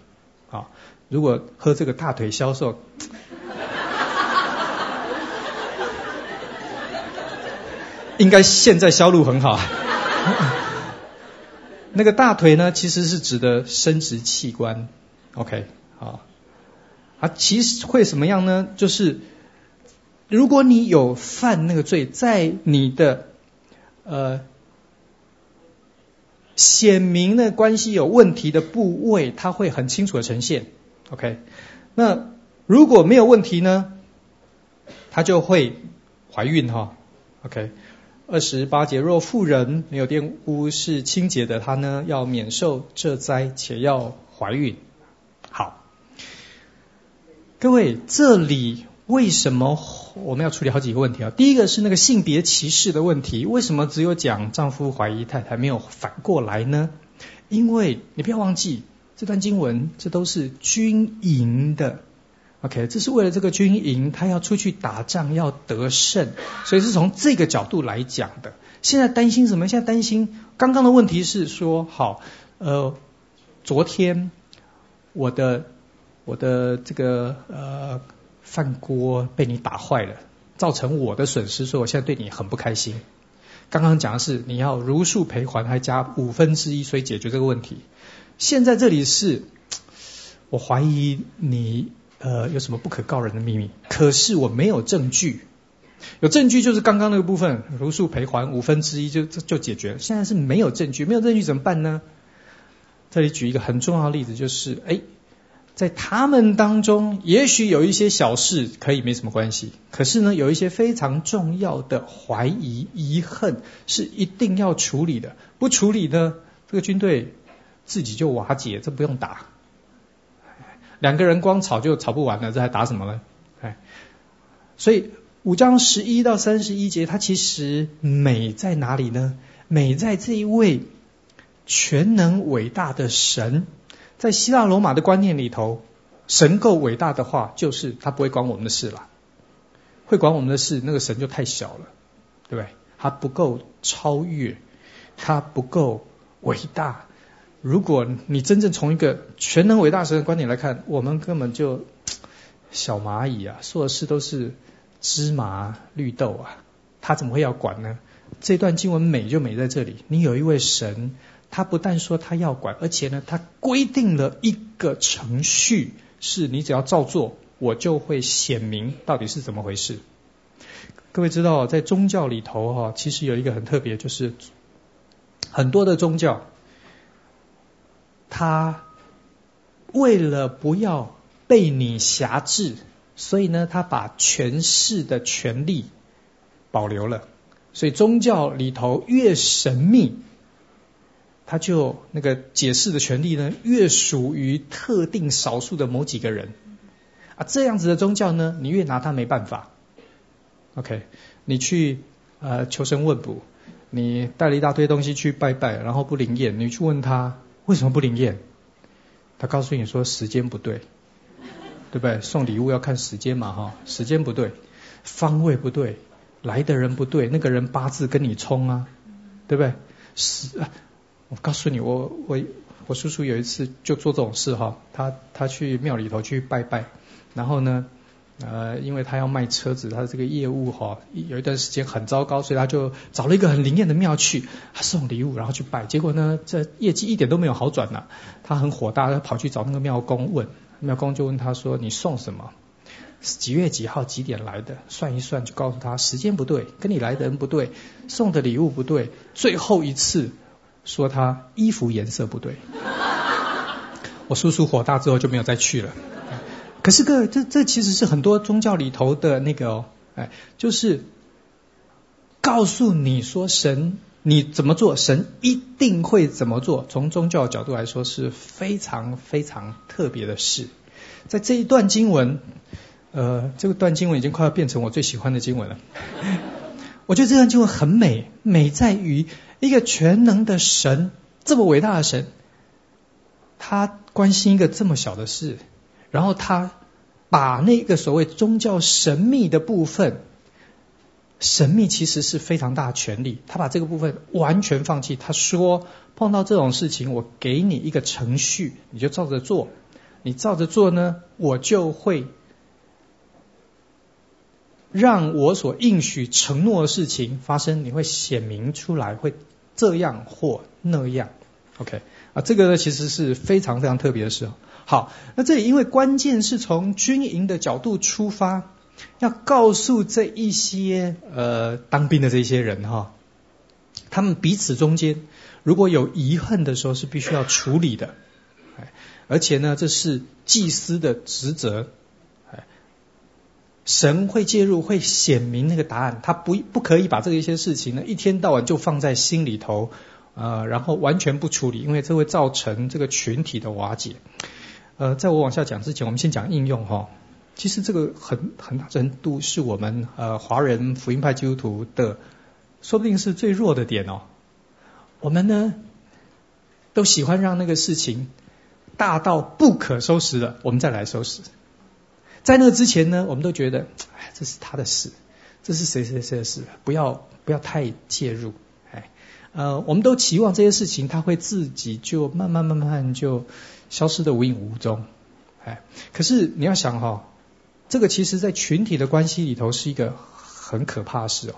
啊。如果喝这个大腿消瘦，应该现在销路很好。那个大腿呢，其实是指的生殖器官，OK，好，啊，其实会什么样呢？就是如果你有犯那个罪，在你的呃显明的关系有问题的部位，它会很清楚的呈现，OK。那如果没有问题呢，它就会怀孕哈，OK。二十八节，若妇人没有玷污是清洁的，她呢要免受这灾，且要怀孕。好，各位，这里为什么我们要处理好几个问题啊？第一个是那个性别歧视的问题，为什么只有讲丈夫怀疑太太，没有反过来呢？因为你不要忘记，这段经文这都是军营的。OK，这是为了这个军营，他要出去打仗要得胜，所以是从这个角度来讲的。现在担心什么？现在担心刚刚的问题是说，好，呃，昨天我的我的这个呃饭锅被你打坏了，造成我的损失，所以我现在对你很不开心。刚刚讲的是你要如数赔还，还加五分之一，所以解决这个问题。现在这里是。我怀疑你呃有什么不可告人的秘密，可是我没有证据。有证据就是刚刚那个部分，如数赔还五分之一就就解决了。现在是没有证据，没有证据怎么办呢？这里举一个很重要的例子，就是哎，在他们当中，也许有一些小事可以没什么关系，可是呢，有一些非常重要的怀疑、疑恨是一定要处理的。不处理呢，这个军队自己就瓦解，这不用打。两个人光吵就吵不完了，这还打什么呢？哎，所以。五章十一到三十一节，它其实美在哪里呢？美在这一位全能伟大的神，在希腊罗马的观念里头，神够伟大的话，就是他不会管我们的事了。会管我们的事，那个神就太小了，对不对？他不够超越，他不够伟大。如果你真正从一个全能伟大神的观点来看，我们根本就小蚂蚁啊，做的事都是。芝麻绿豆啊，他怎么会要管呢？这段经文美就美在这里。你有一位神，他不但说他要管，而且呢，他规定了一个程序，是你只要照做，我就会显明到底是怎么回事。各位知道，在宗教里头哈，其实有一个很特别，就是很多的宗教，他为了不要被你辖制。所以呢，他把权势的权力保留了。所以宗教里头越神秘，他就那个解释的权力呢，越属于特定少数的某几个人。啊，这样子的宗教呢，你越拿他没办法。OK，你去呃求神问卜，你带了一大堆东西去拜拜，然后不灵验，你去问他为什么不灵验，他告诉你说时间不对。对不对？送礼物要看时间嘛，哈，时间不对，方位不对，来的人不对，那个人八字跟你冲啊，对不对？是，我告诉你，我我我叔叔有一次就做这种事哈，他他去庙里头去拜拜，然后呢，呃，因为他要卖车子，他的这个业务哈，有一段时间很糟糕，所以他就找了一个很灵验的庙去，他送礼物，然后去拜，结果呢，这业绩一点都没有好转呐，他很火大，他跑去找那个庙公问。庙公就问他说：“你送什么？几月几号几点来的？算一算，就告诉他时间不对，跟你来的人不对，送的礼物不对，最后一次说他衣服颜色不对。”我叔叔火大之后就没有再去了。可是各位，这这其实是很多宗教里头的那个哦，哎，就是告诉你说神。你怎么做，神一定会怎么做。从宗教角度来说，是非常非常特别的事。在这一段经文，呃，这个段经文已经快要变成我最喜欢的经文了。我觉得这段经文很美，美在于一个全能的神，这么伟大的神，他关心一个这么小的事，然后他把那个所谓宗教神秘的部分。神秘其实是非常大的权力，他把这个部分完全放弃。他说：“碰到这种事情，我给你一个程序，你就照着做。你照着做呢，我就会让我所应许承诺的事情发生。你会显明出来，会这样或那样。OK 啊，这个呢其实是非常非常特别的事。好，那这里因为关键是从军营的角度出发。”要告诉这一些呃当兵的这些人哈，他们彼此中间如果有遗恨的时候是必须要处理的，而且呢这是祭司的职责，神会介入会显明那个答案，他不不可以把这一些事情呢一天到晚就放在心里头，呃然后完全不处理，因为这会造成这个群体的瓦解。呃，在我往下讲之前，我们先讲应用哈。其实这个很很大程度是我们呃华人福音派基督徒的，说不定是最弱的点哦。我们呢都喜欢让那个事情大到不可收拾了，我们再来收拾。在那之前呢，我们都觉得哎，这是他的事，这是谁谁谁的事，不要不要太介入。哎，呃，我们都期望这些事情他会自己就慢慢慢慢就消失的无影无踪。哎，可是你要想哈、哦。这个其实，在群体的关系里头是一个很可怕的事哦。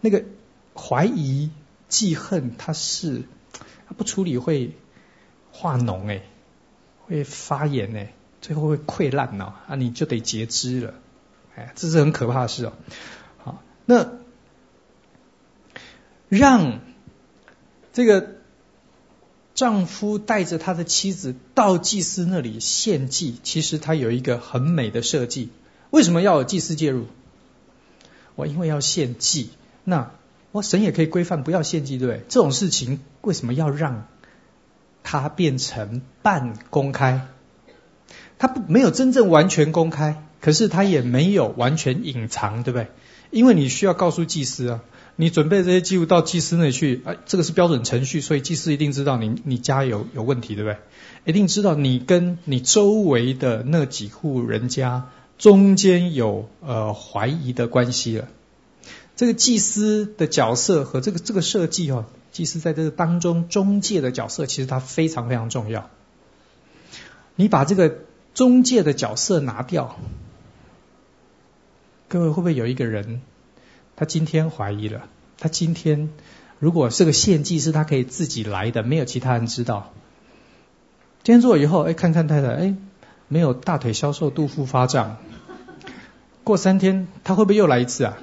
那个怀疑、记恨，它是它不处理会化脓哎，会发炎哎，最后会溃烂哦，啊，你就得截肢了，哎，这是很可怕的事哦。好，那让这个丈夫带着他的妻子到祭司那里献祭，其实他有一个很美的设计。为什么要有祭司介入？我因为要献祭，那我神也可以规范不要献祭，对不对？这种事情为什么要让它变成半公开？它不没有真正完全公开，可是它也没有完全隐藏，对不对？因为你需要告诉祭司啊，你准备这些记录到祭司那里去，啊，这个是标准程序，所以祭司一定知道你你家有有问题，对不对？一定知道你跟你周围的那几户人家。中间有呃怀疑的关系了，这个祭司的角色和这个这个设计哦，祭司在这个当中中介的角色，其实它非常非常重要。你把这个中介的角色拿掉，各位会不会有一个人，他今天怀疑了，他今天如果是个献祭是他可以自己来的，没有其他人知道。今天做以后，哎，看看太太，哎。没有大腿消瘦、肚腹发胀，过三天他会不会又来一次啊？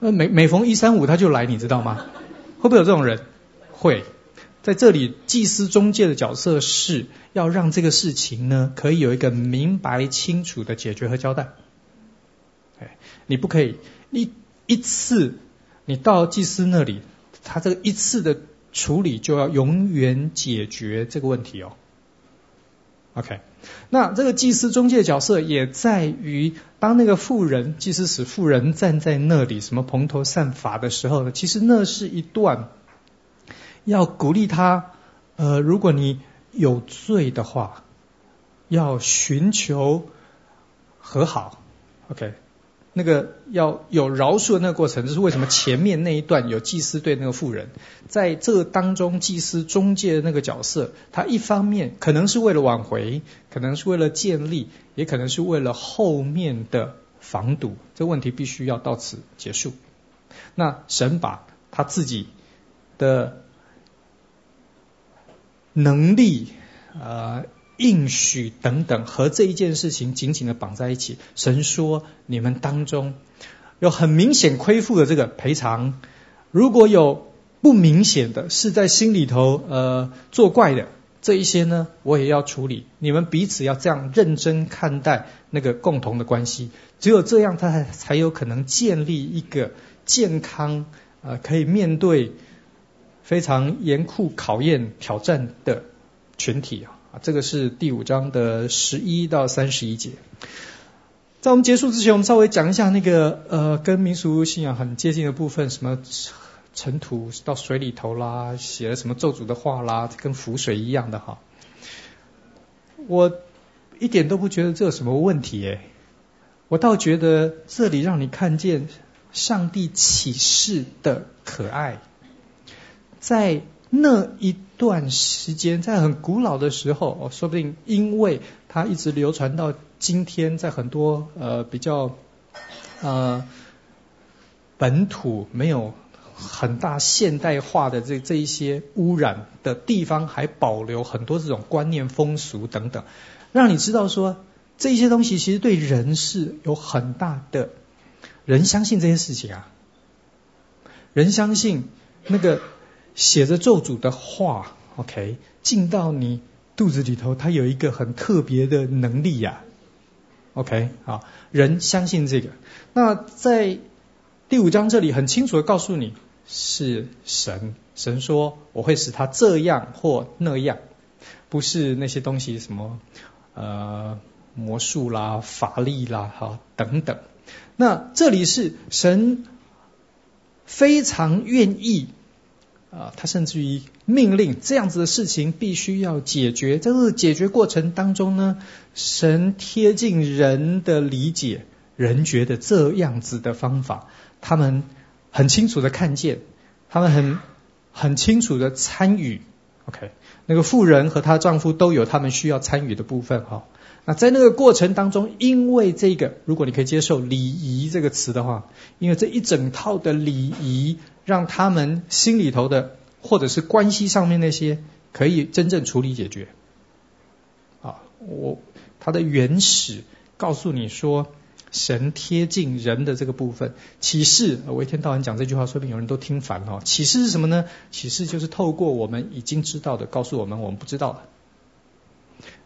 那，每每逢一三五他就来，你知道吗？会不会有这种人？会，在这里祭司中介的角色是要让这个事情呢，可以有一个明白清楚的解决和交代。哎，你不可以一一次你到祭司那里，他这个一次的处理就要永远解决这个问题哦。OK，那这个祭司中介角色也在于，当那个妇人祭司使妇人站在那里，什么蓬头散发的时候呢？其实那是一段要鼓励他，呃，如果你有罪的话，要寻求和好。OK。那个要有饶恕的那个过程，就是为什么？前面那一段有祭司对那个妇人，在这当中，祭司中介的那个角色，他一方面可能是为了挽回，可能是为了建立，也可能是为了后面的防堵。这个问题必须要到此结束。那神把他自己的能力，呃。应许等等和这一件事情紧紧的绑在一起。神说：“你们当中有很明显亏负的这个赔偿，如果有不明显的，是在心里头呃作怪的这一些呢，我也要处理。你们彼此要这样认真看待那个共同的关系，只有这样，他才才有可能建立一个健康呃可以面对非常严酷考验挑战的群体啊。”啊，这个是第五章的十一到三十一节。在我们结束之前，我们稍微讲一下那个呃，跟民俗信仰很接近的部分，什么尘土到水里头啦，写了什么咒诅的话啦，跟浮水一样的哈。我一点都不觉得这有什么问题诶，我倒觉得这里让你看见上帝启示的可爱，在。那一段时间，在很古老的时候，说不定因为它一直流传到今天，在很多呃比较呃本土没有很大现代化的这这一些污染的地方，还保留很多这种观念风俗等等，让你知道说这些东西其实对人是有很大的，人相信这些事情啊，人相信那个。写着咒诅的话，OK，进到你肚子里头，它有一个很特别的能力呀、啊，OK，好，人相信这个。那在第五章这里很清楚的告诉你，是神，神说我会使他这样或那样，不是那些东西什么呃魔术啦、法力啦，哈等等。那这里是神非常愿意。啊，他甚至于命令这样子的事情必须要解决。在这个解决过程当中呢，神贴近人的理解，人觉得这样子的方法，他们很清楚的看见，他们很很清楚的参与。OK，那个妇人和她丈夫都有他们需要参与的部分。哈，那在那个过程当中，因为这个，如果你可以接受礼仪这个词的话，因为这一整套的礼仪。让他们心里头的，或者是关系上面那些，可以真正处理解决。啊我它的原始告诉你说，神贴近人的这个部分，启示我一天到晚讲这句话，说不定有人都听烦了。启示是什么呢？启示就是透过我们已经知道的，告诉我们我们不知道的。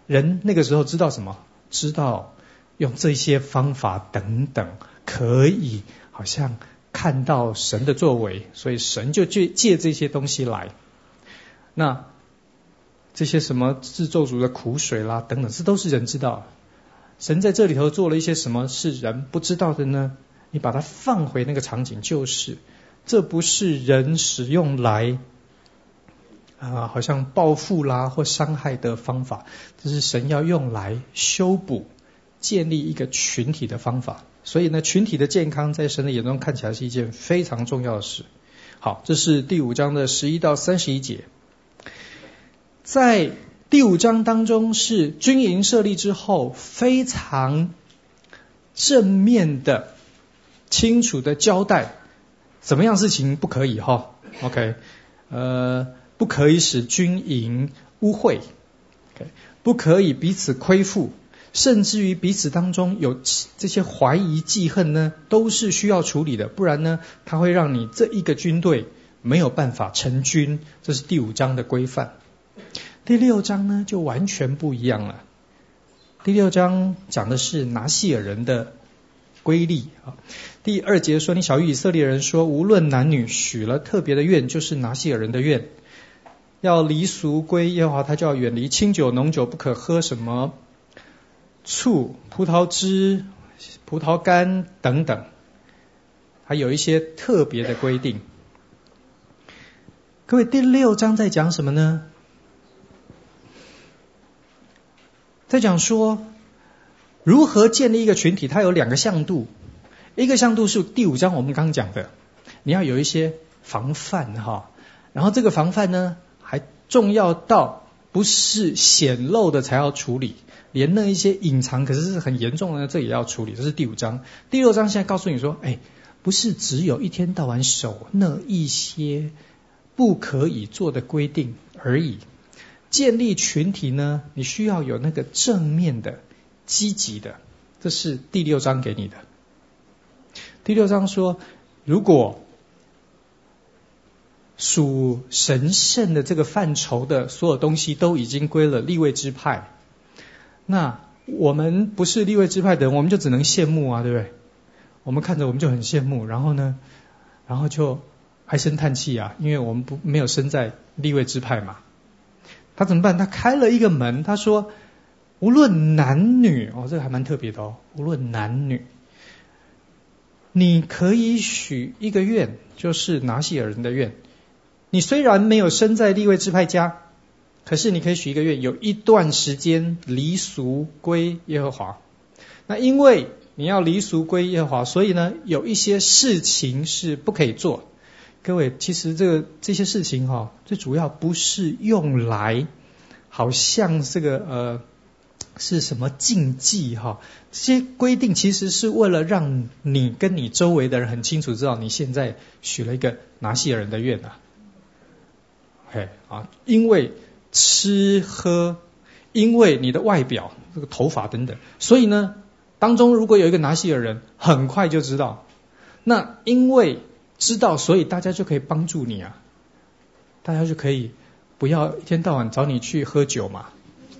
人那个时候知道什么？知道用这些方法等等，可以好像看到神的作为，所以神就借借这些东西来。那这些什么制咒诅的苦水啦等等，这都是人知道。神在这里头做了一些什么是人不知道的呢？你把它放回那个场景，就是这不是人使用来啊，好像报复啦或伤害的方法，这是神要用来修补、建立一个群体的方法。所以呢，群体的健康在神的眼中看起来是一件非常重要的事。好，这是第五章的十一到三十一节。在第五章当中是军营设立之后，非常正面的、清楚的交代，怎么样事情不可以哈？OK，呃，不可以使军营污秽不可以彼此亏负，甚至于彼此当中有这些怀疑记恨呢，都是需要处理的，不然呢，它会让你这一个军队没有办法成军。这是第五章的规范。第六章呢，就完全不一样了。第六章讲的是拿细耳人的规例啊。第二节说：“你小于以色列人说，无论男女，许了特别的愿，就是拿细耳人的愿，要离俗归耶和华，他就要远离清酒浓酒，不可喝什么醋、葡萄汁、葡萄干等等，还有一些特别的规定。”各位，第六章在讲什么呢？在讲说如何建立一个群体，它有两个向度，一个向度是第五章我们刚讲的，你要有一些防范哈，然后这个防范呢还重要到不是显露的才要处理，连那一些隐藏可是是很严重的这也要处理，这是第五章。第六章现在告诉你说，哎，不是只有一天到晚守那一些不可以做的规定而已。建立群体呢，你需要有那个正面的、积极的，这是第六章给你的。第六章说，如果属神圣的这个范畴的所有东西都已经归了立位之派，那我们不是立位之派的人，我们就只能羡慕啊，对不对？我们看着我们就很羡慕，然后呢，然后就唉声叹气啊，因为我们不没有生在立位之派嘛。他怎么办？他开了一个门，他说：无论男女，哦，这个还蛮特别的哦。无论男女，你可以许一个愿，就是拿西尔人的愿。你虽然没有生在利未支派家，可是你可以许一个愿，有一段时间离俗归耶和华。那因为你要离俗归耶和华，所以呢，有一些事情是不可以做。各位，其实这个这些事情哈，最主要不是用来，好像这个呃是什么禁忌哈？这些规定其实是为了让你跟你周围的人很清楚知道你现在许了一个拿西尔人的愿啊。嘿啊，因为吃喝，因为你的外表这个头发等等，所以呢，当中如果有一个拿西尔人，很快就知道。那因为。知道，所以大家就可以帮助你啊，大家就可以不要一天到晚找你去喝酒嘛，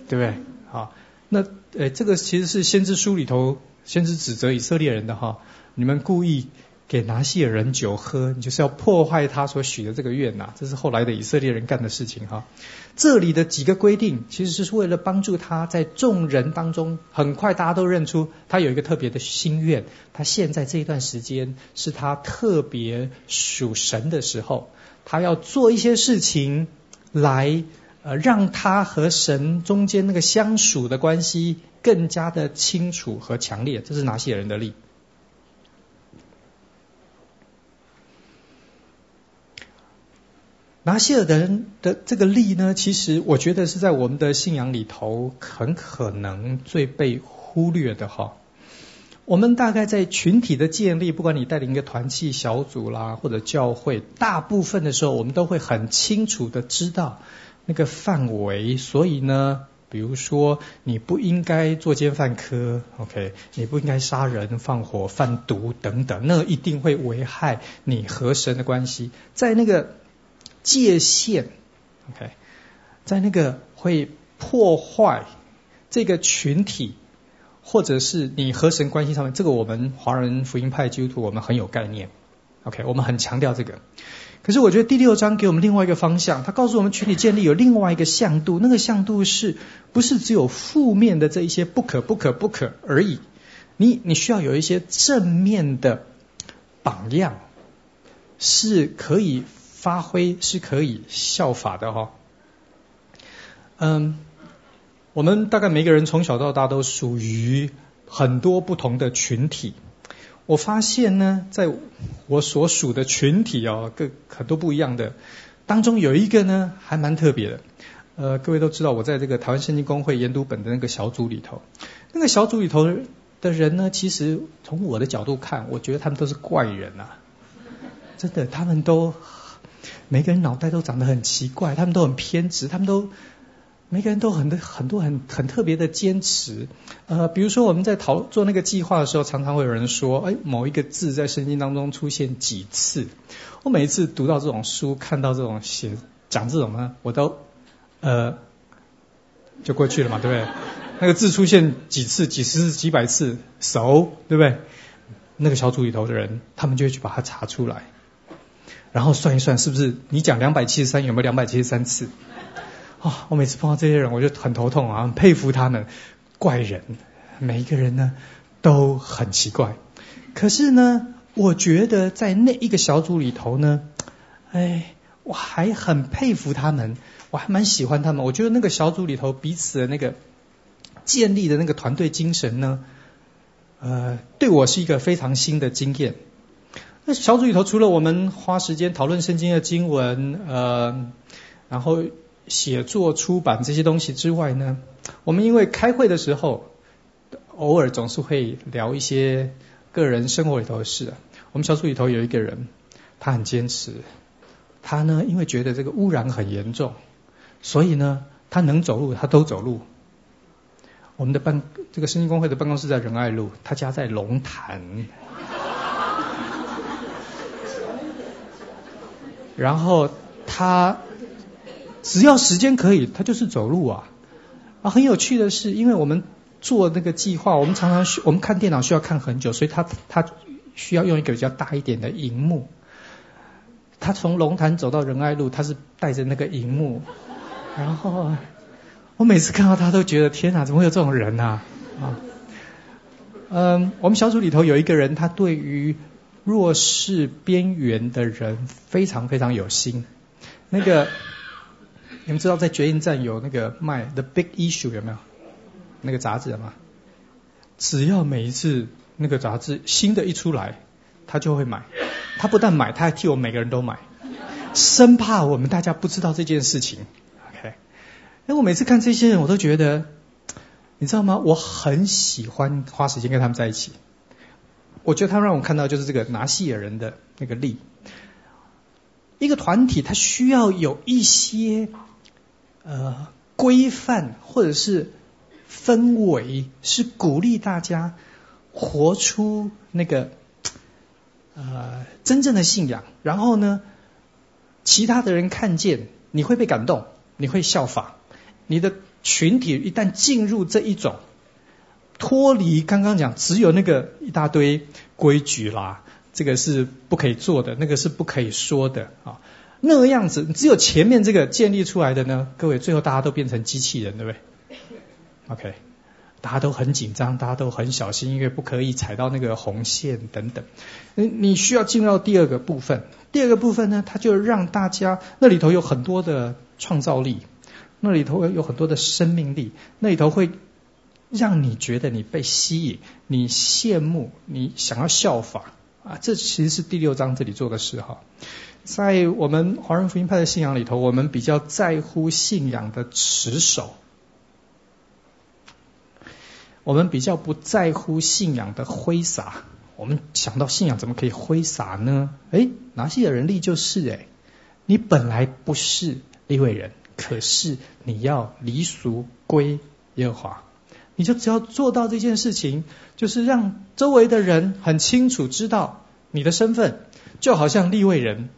对不对？好，那呃，这个其实是先知书里头，先知指责以色列人的哈，你们故意给拿细耳人酒喝，你就是要破坏他所许的这个愿呐，这是后来的以色列人干的事情哈。这里的几个规定，其实是为了帮助他在众人当中，很快大家都认出他有一个特别的心愿。他现在这一段时间是他特别属神的时候，他要做一些事情来呃让他和神中间那个相属的关系更加的清楚和强烈。这是拿细耳人的例。拿细耳人的这个力呢，其实我觉得是在我们的信仰里头很可能最被忽略的哈。我们大概在群体的建立，不管你带领一个团契小组啦，或者教会，大部分的时候我们都会很清楚的知道那个范围，所以呢，比如说你不应该作奸犯科，OK，你不应该杀人放火贩毒等等，那一定会危害你和神的关系，在那个界限，OK，在那个会破坏这个群体。或者是你和神关系上面，这个我们华人福音派基督徒我们很有概念，OK，我们很强调这个。可是我觉得第六章给我们另外一个方向，它告诉我们群体建立有另外一个向度，那个向度是不是只有负面的这一些不可不可不可而已？你你需要有一些正面的榜样，是可以发挥，是可以效法的哈、嗯。我们大概每个人从小到大都属于很多不同的群体。我发现呢，在我所属的群体哦，各很多不一样的当中，有一个呢还蛮特别的。呃，各位都知道，我在这个台湾圣经公会研读本的那个小组里头，那个小组里头的人呢，其实从我的角度看，我觉得他们都是怪人啊。真的，他们都每个人脑袋都长得很奇怪，他们都很偏执，他们都。每个人都很多很多很很特别的坚持，呃，比如说我们在讨做那个计划的时候，常常会有人说，哎，某一个字在圣经当中出现几次？我每一次读到这种书，看到这种写讲这种呢，我都呃就过去了嘛，对不对？那个字出现几次、几十次、几百次，熟，对不对？那个小组里头的人，他们就会去把它查出来，然后算一算，是不是你讲两百七十三，有没有两百七十三次？哦，我每次碰到这些人，我就很头痛啊，很佩服他们，怪人，每一个人呢都很奇怪。可是呢，我觉得在那一个小组里头呢，哎，我还很佩服他们，我还蛮喜欢他们。我觉得那个小组里头彼此的那个建立的那个团队精神呢，呃，对我是一个非常新的经验。那小组里头除了我们花时间讨论圣经的经文，呃，然后。写作、出版这些东西之外呢，我们因为开会的时候，偶尔总是会聊一些个人生活里头的事。我们小组里头有一个人，他很坚持，他呢因为觉得这个污染很严重，所以呢他能走路他都走路。我们的办这个圣经公会的办公室在仁爱路，他家在龙潭，然后他。只要时间可以，他就是走路啊。啊，很有趣的是，因为我们做那个计划，我们常常需我们看电脑需要看很久，所以他他需要用一个比较大一点的荧幕。他从龙潭走到仁爱路，他是带着那个荧幕。然后我每次看到他都觉得天哪，怎么会有这种人啊？啊，嗯，我们小组里头有一个人，他对于弱势边缘的人非常非常有心。那个。你们知道在绝印站有那个卖《The Big Issue》有没有？那个杂志吗？只要每一次那个杂志新的一出来，他就会买。他不但买，他还替我每个人都买，生怕我们大家不知道这件事情。OK，那我每次看这些人，我都觉得，你知道吗？我很喜欢花时间跟他们在一起。我觉得他让我看到就是这个拿细耳人的那个力。一个团体，它需要有一些。呃，规范或者是氛围是鼓励大家活出那个呃真正的信仰，然后呢，其他的人看见你会被感动，你会效仿，你的群体一旦进入这一种脱离刚刚讲只有那个一大堆规矩啦，这个是不可以做的，那个是不可以说的啊。那个样子，只有前面这个建立出来的呢，各位最后大家都变成机器人，对不对？OK，大家都很紧张，大家都很小心，因为不可以踩到那个红线等等。你你需要进入到第二个部分，第二个部分呢，它就让大家那里头有很多的创造力，那里头有很多的生命力，那里头会让你觉得你被吸引，你羡慕，你想要效法啊，这其实是第六章这里做的事哈。在我们华人福音派的信仰里头，我们比较在乎信仰的持守，我们比较不在乎信仰的挥洒。我们想到信仰怎么可以挥洒呢？哎，拿细耳人力就是哎，你本来不是利未人，可是你要离俗归耶和华，你就只要做到这件事情，就是让周围的人很清楚知道你的身份，就好像利未人，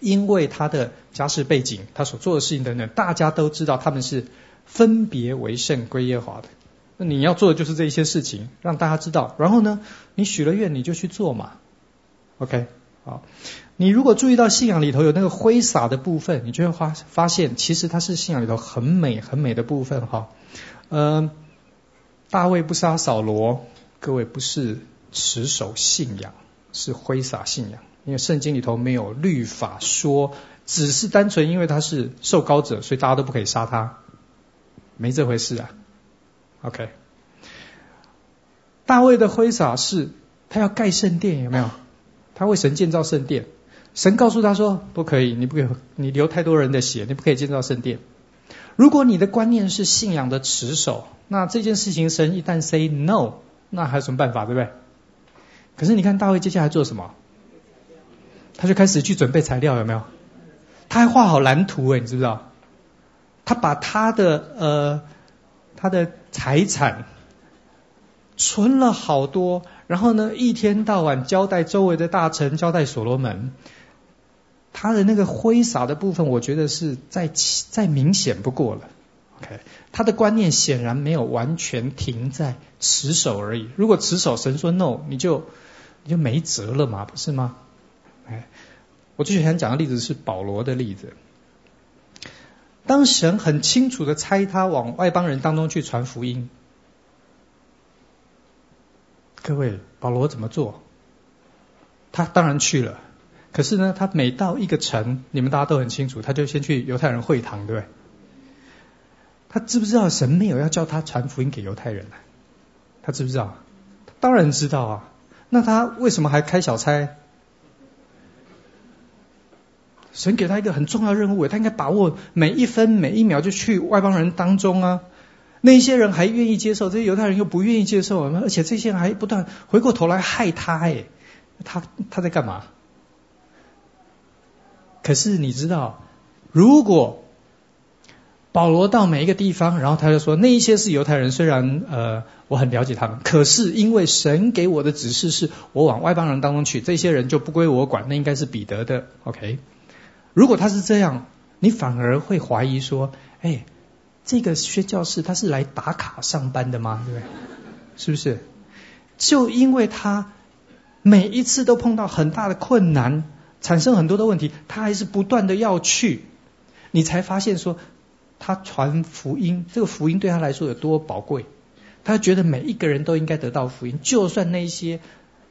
因为他的家世背景、他所做的事情等等，大家都知道他们是分别为圣归耶和华的。那你要做的就是这一些事情，让大家知道。然后呢，你许了愿，你就去做嘛。OK，好。你如果注意到信仰里头有那个挥洒的部分，你就会发发现，其实它是信仰里头很美很美的部分哈。呃，大卫不杀扫罗，各位不是持守信仰，是挥洒信仰。因为圣经里头没有律法说，只是单纯因为他是受膏者，所以大家都不可以杀他，没这回事啊。OK，大卫的挥洒是他要盖圣殿，有没有？他为神建造圣殿，神告诉他说不可以，你不可以，你流太多人的血，你不可以建造圣殿。如果你的观念是信仰的持守，那这件事情神一旦 say no，那还有什么办法，对不对？可是你看大卫接下来做什么？他就开始去准备材料，有没有？他还画好蓝图诶，你知不知道？他把他的呃。他的财产存了好多，然后呢，一天到晚交代周围的大臣，交代所罗门，他的那个挥洒的部分，我觉得是再再明显不过了。OK，他的观念显然没有完全停在持守而已。如果持守，神说 no，你就你就没辙了嘛，不是吗？哎，我最想讲的例子是保罗的例子。当神很清楚的猜他往外邦人当中去传福音，各位，保罗怎么做？他当然去了，可是呢，他每到一个城，你们大家都很清楚，他就先去犹太人会堂，对不对？他知不知道神没有要叫他传福音给犹太人呢？他知不知道？当然知道啊，那他为什么还开小差？神给他一个很重要任务，他应该把握每一分每一秒就去外邦人当中啊。那些人还愿意接受，这些犹太人又不愿意接受，而且这些人还不断回过头来害他，哎，他他在干嘛？可是你知道，如果保罗到每一个地方，然后他就说那一些是犹太人，虽然呃我很了解他们，可是因为神给我的指示是我往外邦人当中去，这些人就不归我管，那应该是彼得的，OK。如果他是这样，你反而会怀疑说：“哎，这个宣教士他是来打卡上班的吗？对不对？是不是？就因为他每一次都碰到很大的困难，产生很多的问题，他还是不断的要去，你才发现说他传福音，这个福音对他来说有多宝贵。他觉得每一个人都应该得到福音，就算那些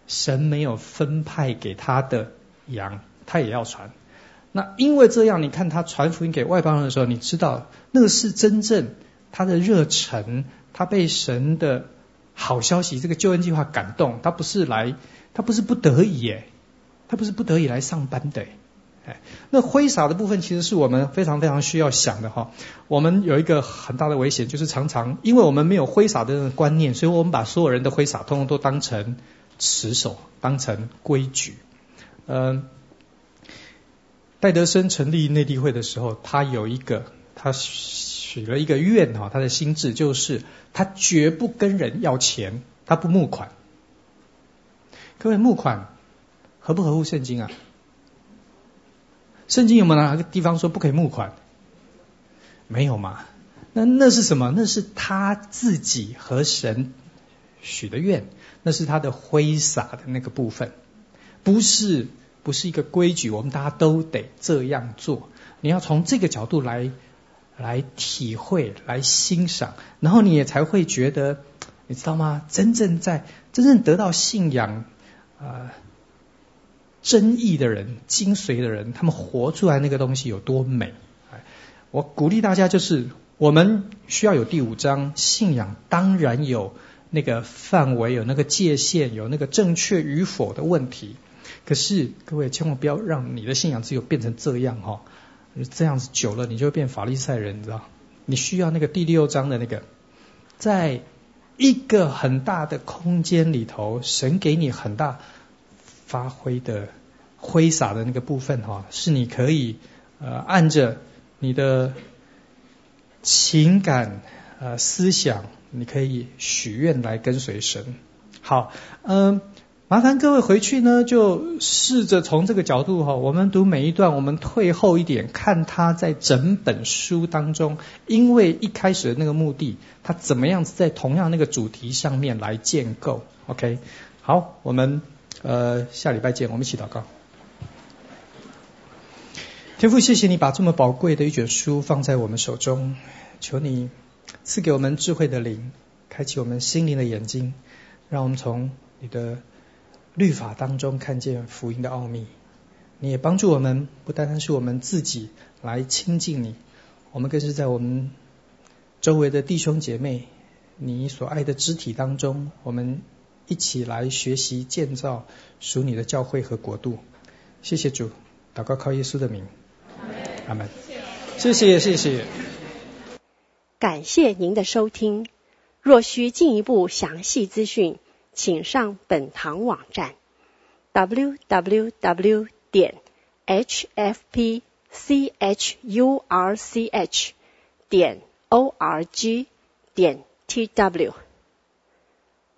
神没有分派给他的羊，他也要传。”那因为这样，你看他传福音给外邦人的时候，你知道那个是真正他的热忱，他被神的好消息，这个救恩计划感动，他不是来，他不是不得已耶，他不是不得已来上班的，哎，那挥洒的部分其实是我们非常非常需要想的哈。我们有一个很大的危险，就是常常因为我们没有挥洒的观念，所以我们把所有人的挥洒通通都当成持守，当成规矩，嗯。戴德生成立内地会的时候，他有一个，他许了一个愿哈，他的心志就是他绝不跟人要钱，他不募款。各位募款合不合乎圣经啊？圣经有没有哪个地方说不可以募款？没有嘛？那那是什么？那是他自己和神许的愿，那是他的挥洒的那个部分，不是。不是一个规矩，我们大家都得这样做。你要从这个角度来来体会、来欣赏，然后你也才会觉得，你知道吗？真正在真正得到信仰啊、真义的人、精髓的人，他们活出来那个东西有多美？我鼓励大家，就是我们需要有第五章信仰，当然有那个范围、有那个界限、有那个正确与否的问题。可是各位千万不要让你的信仰只有变成这样哈，这样子久了你就会变法利赛人，你知道？你需要那个第六章的那个，在一个很大的空间里头，神给你很大发挥的挥洒的那个部分哈，是你可以呃按着你的情感、呃思想，你可以许愿来跟随神。好，嗯。麻烦各位回去呢，就试着从这个角度哈，我们读每一段，我们退后一点，看他在整本书当中，因为一开始的那个目的，他怎么样子在同样那个主题上面来建构。OK，好，我们呃下礼拜见，我们一起祷告。天父，谢谢你把这么宝贵的一卷书放在我们手中，求你赐给我们智慧的灵，开启我们心灵的眼睛，让我们从你的。律法当中看见福音的奥秘，你也帮助我们，不单单是我们自己来亲近你，我们更是在我们周围的弟兄姐妹，你所爱的肢体当中，我们一起来学习建造属你的教会和国度。谢谢主，祷告靠耶稣的名，阿门。谢谢谢谢。感谢您的收听，若需进一步详细资讯。请上本堂网站：www 点 hfpchurch 点 org 点 tw。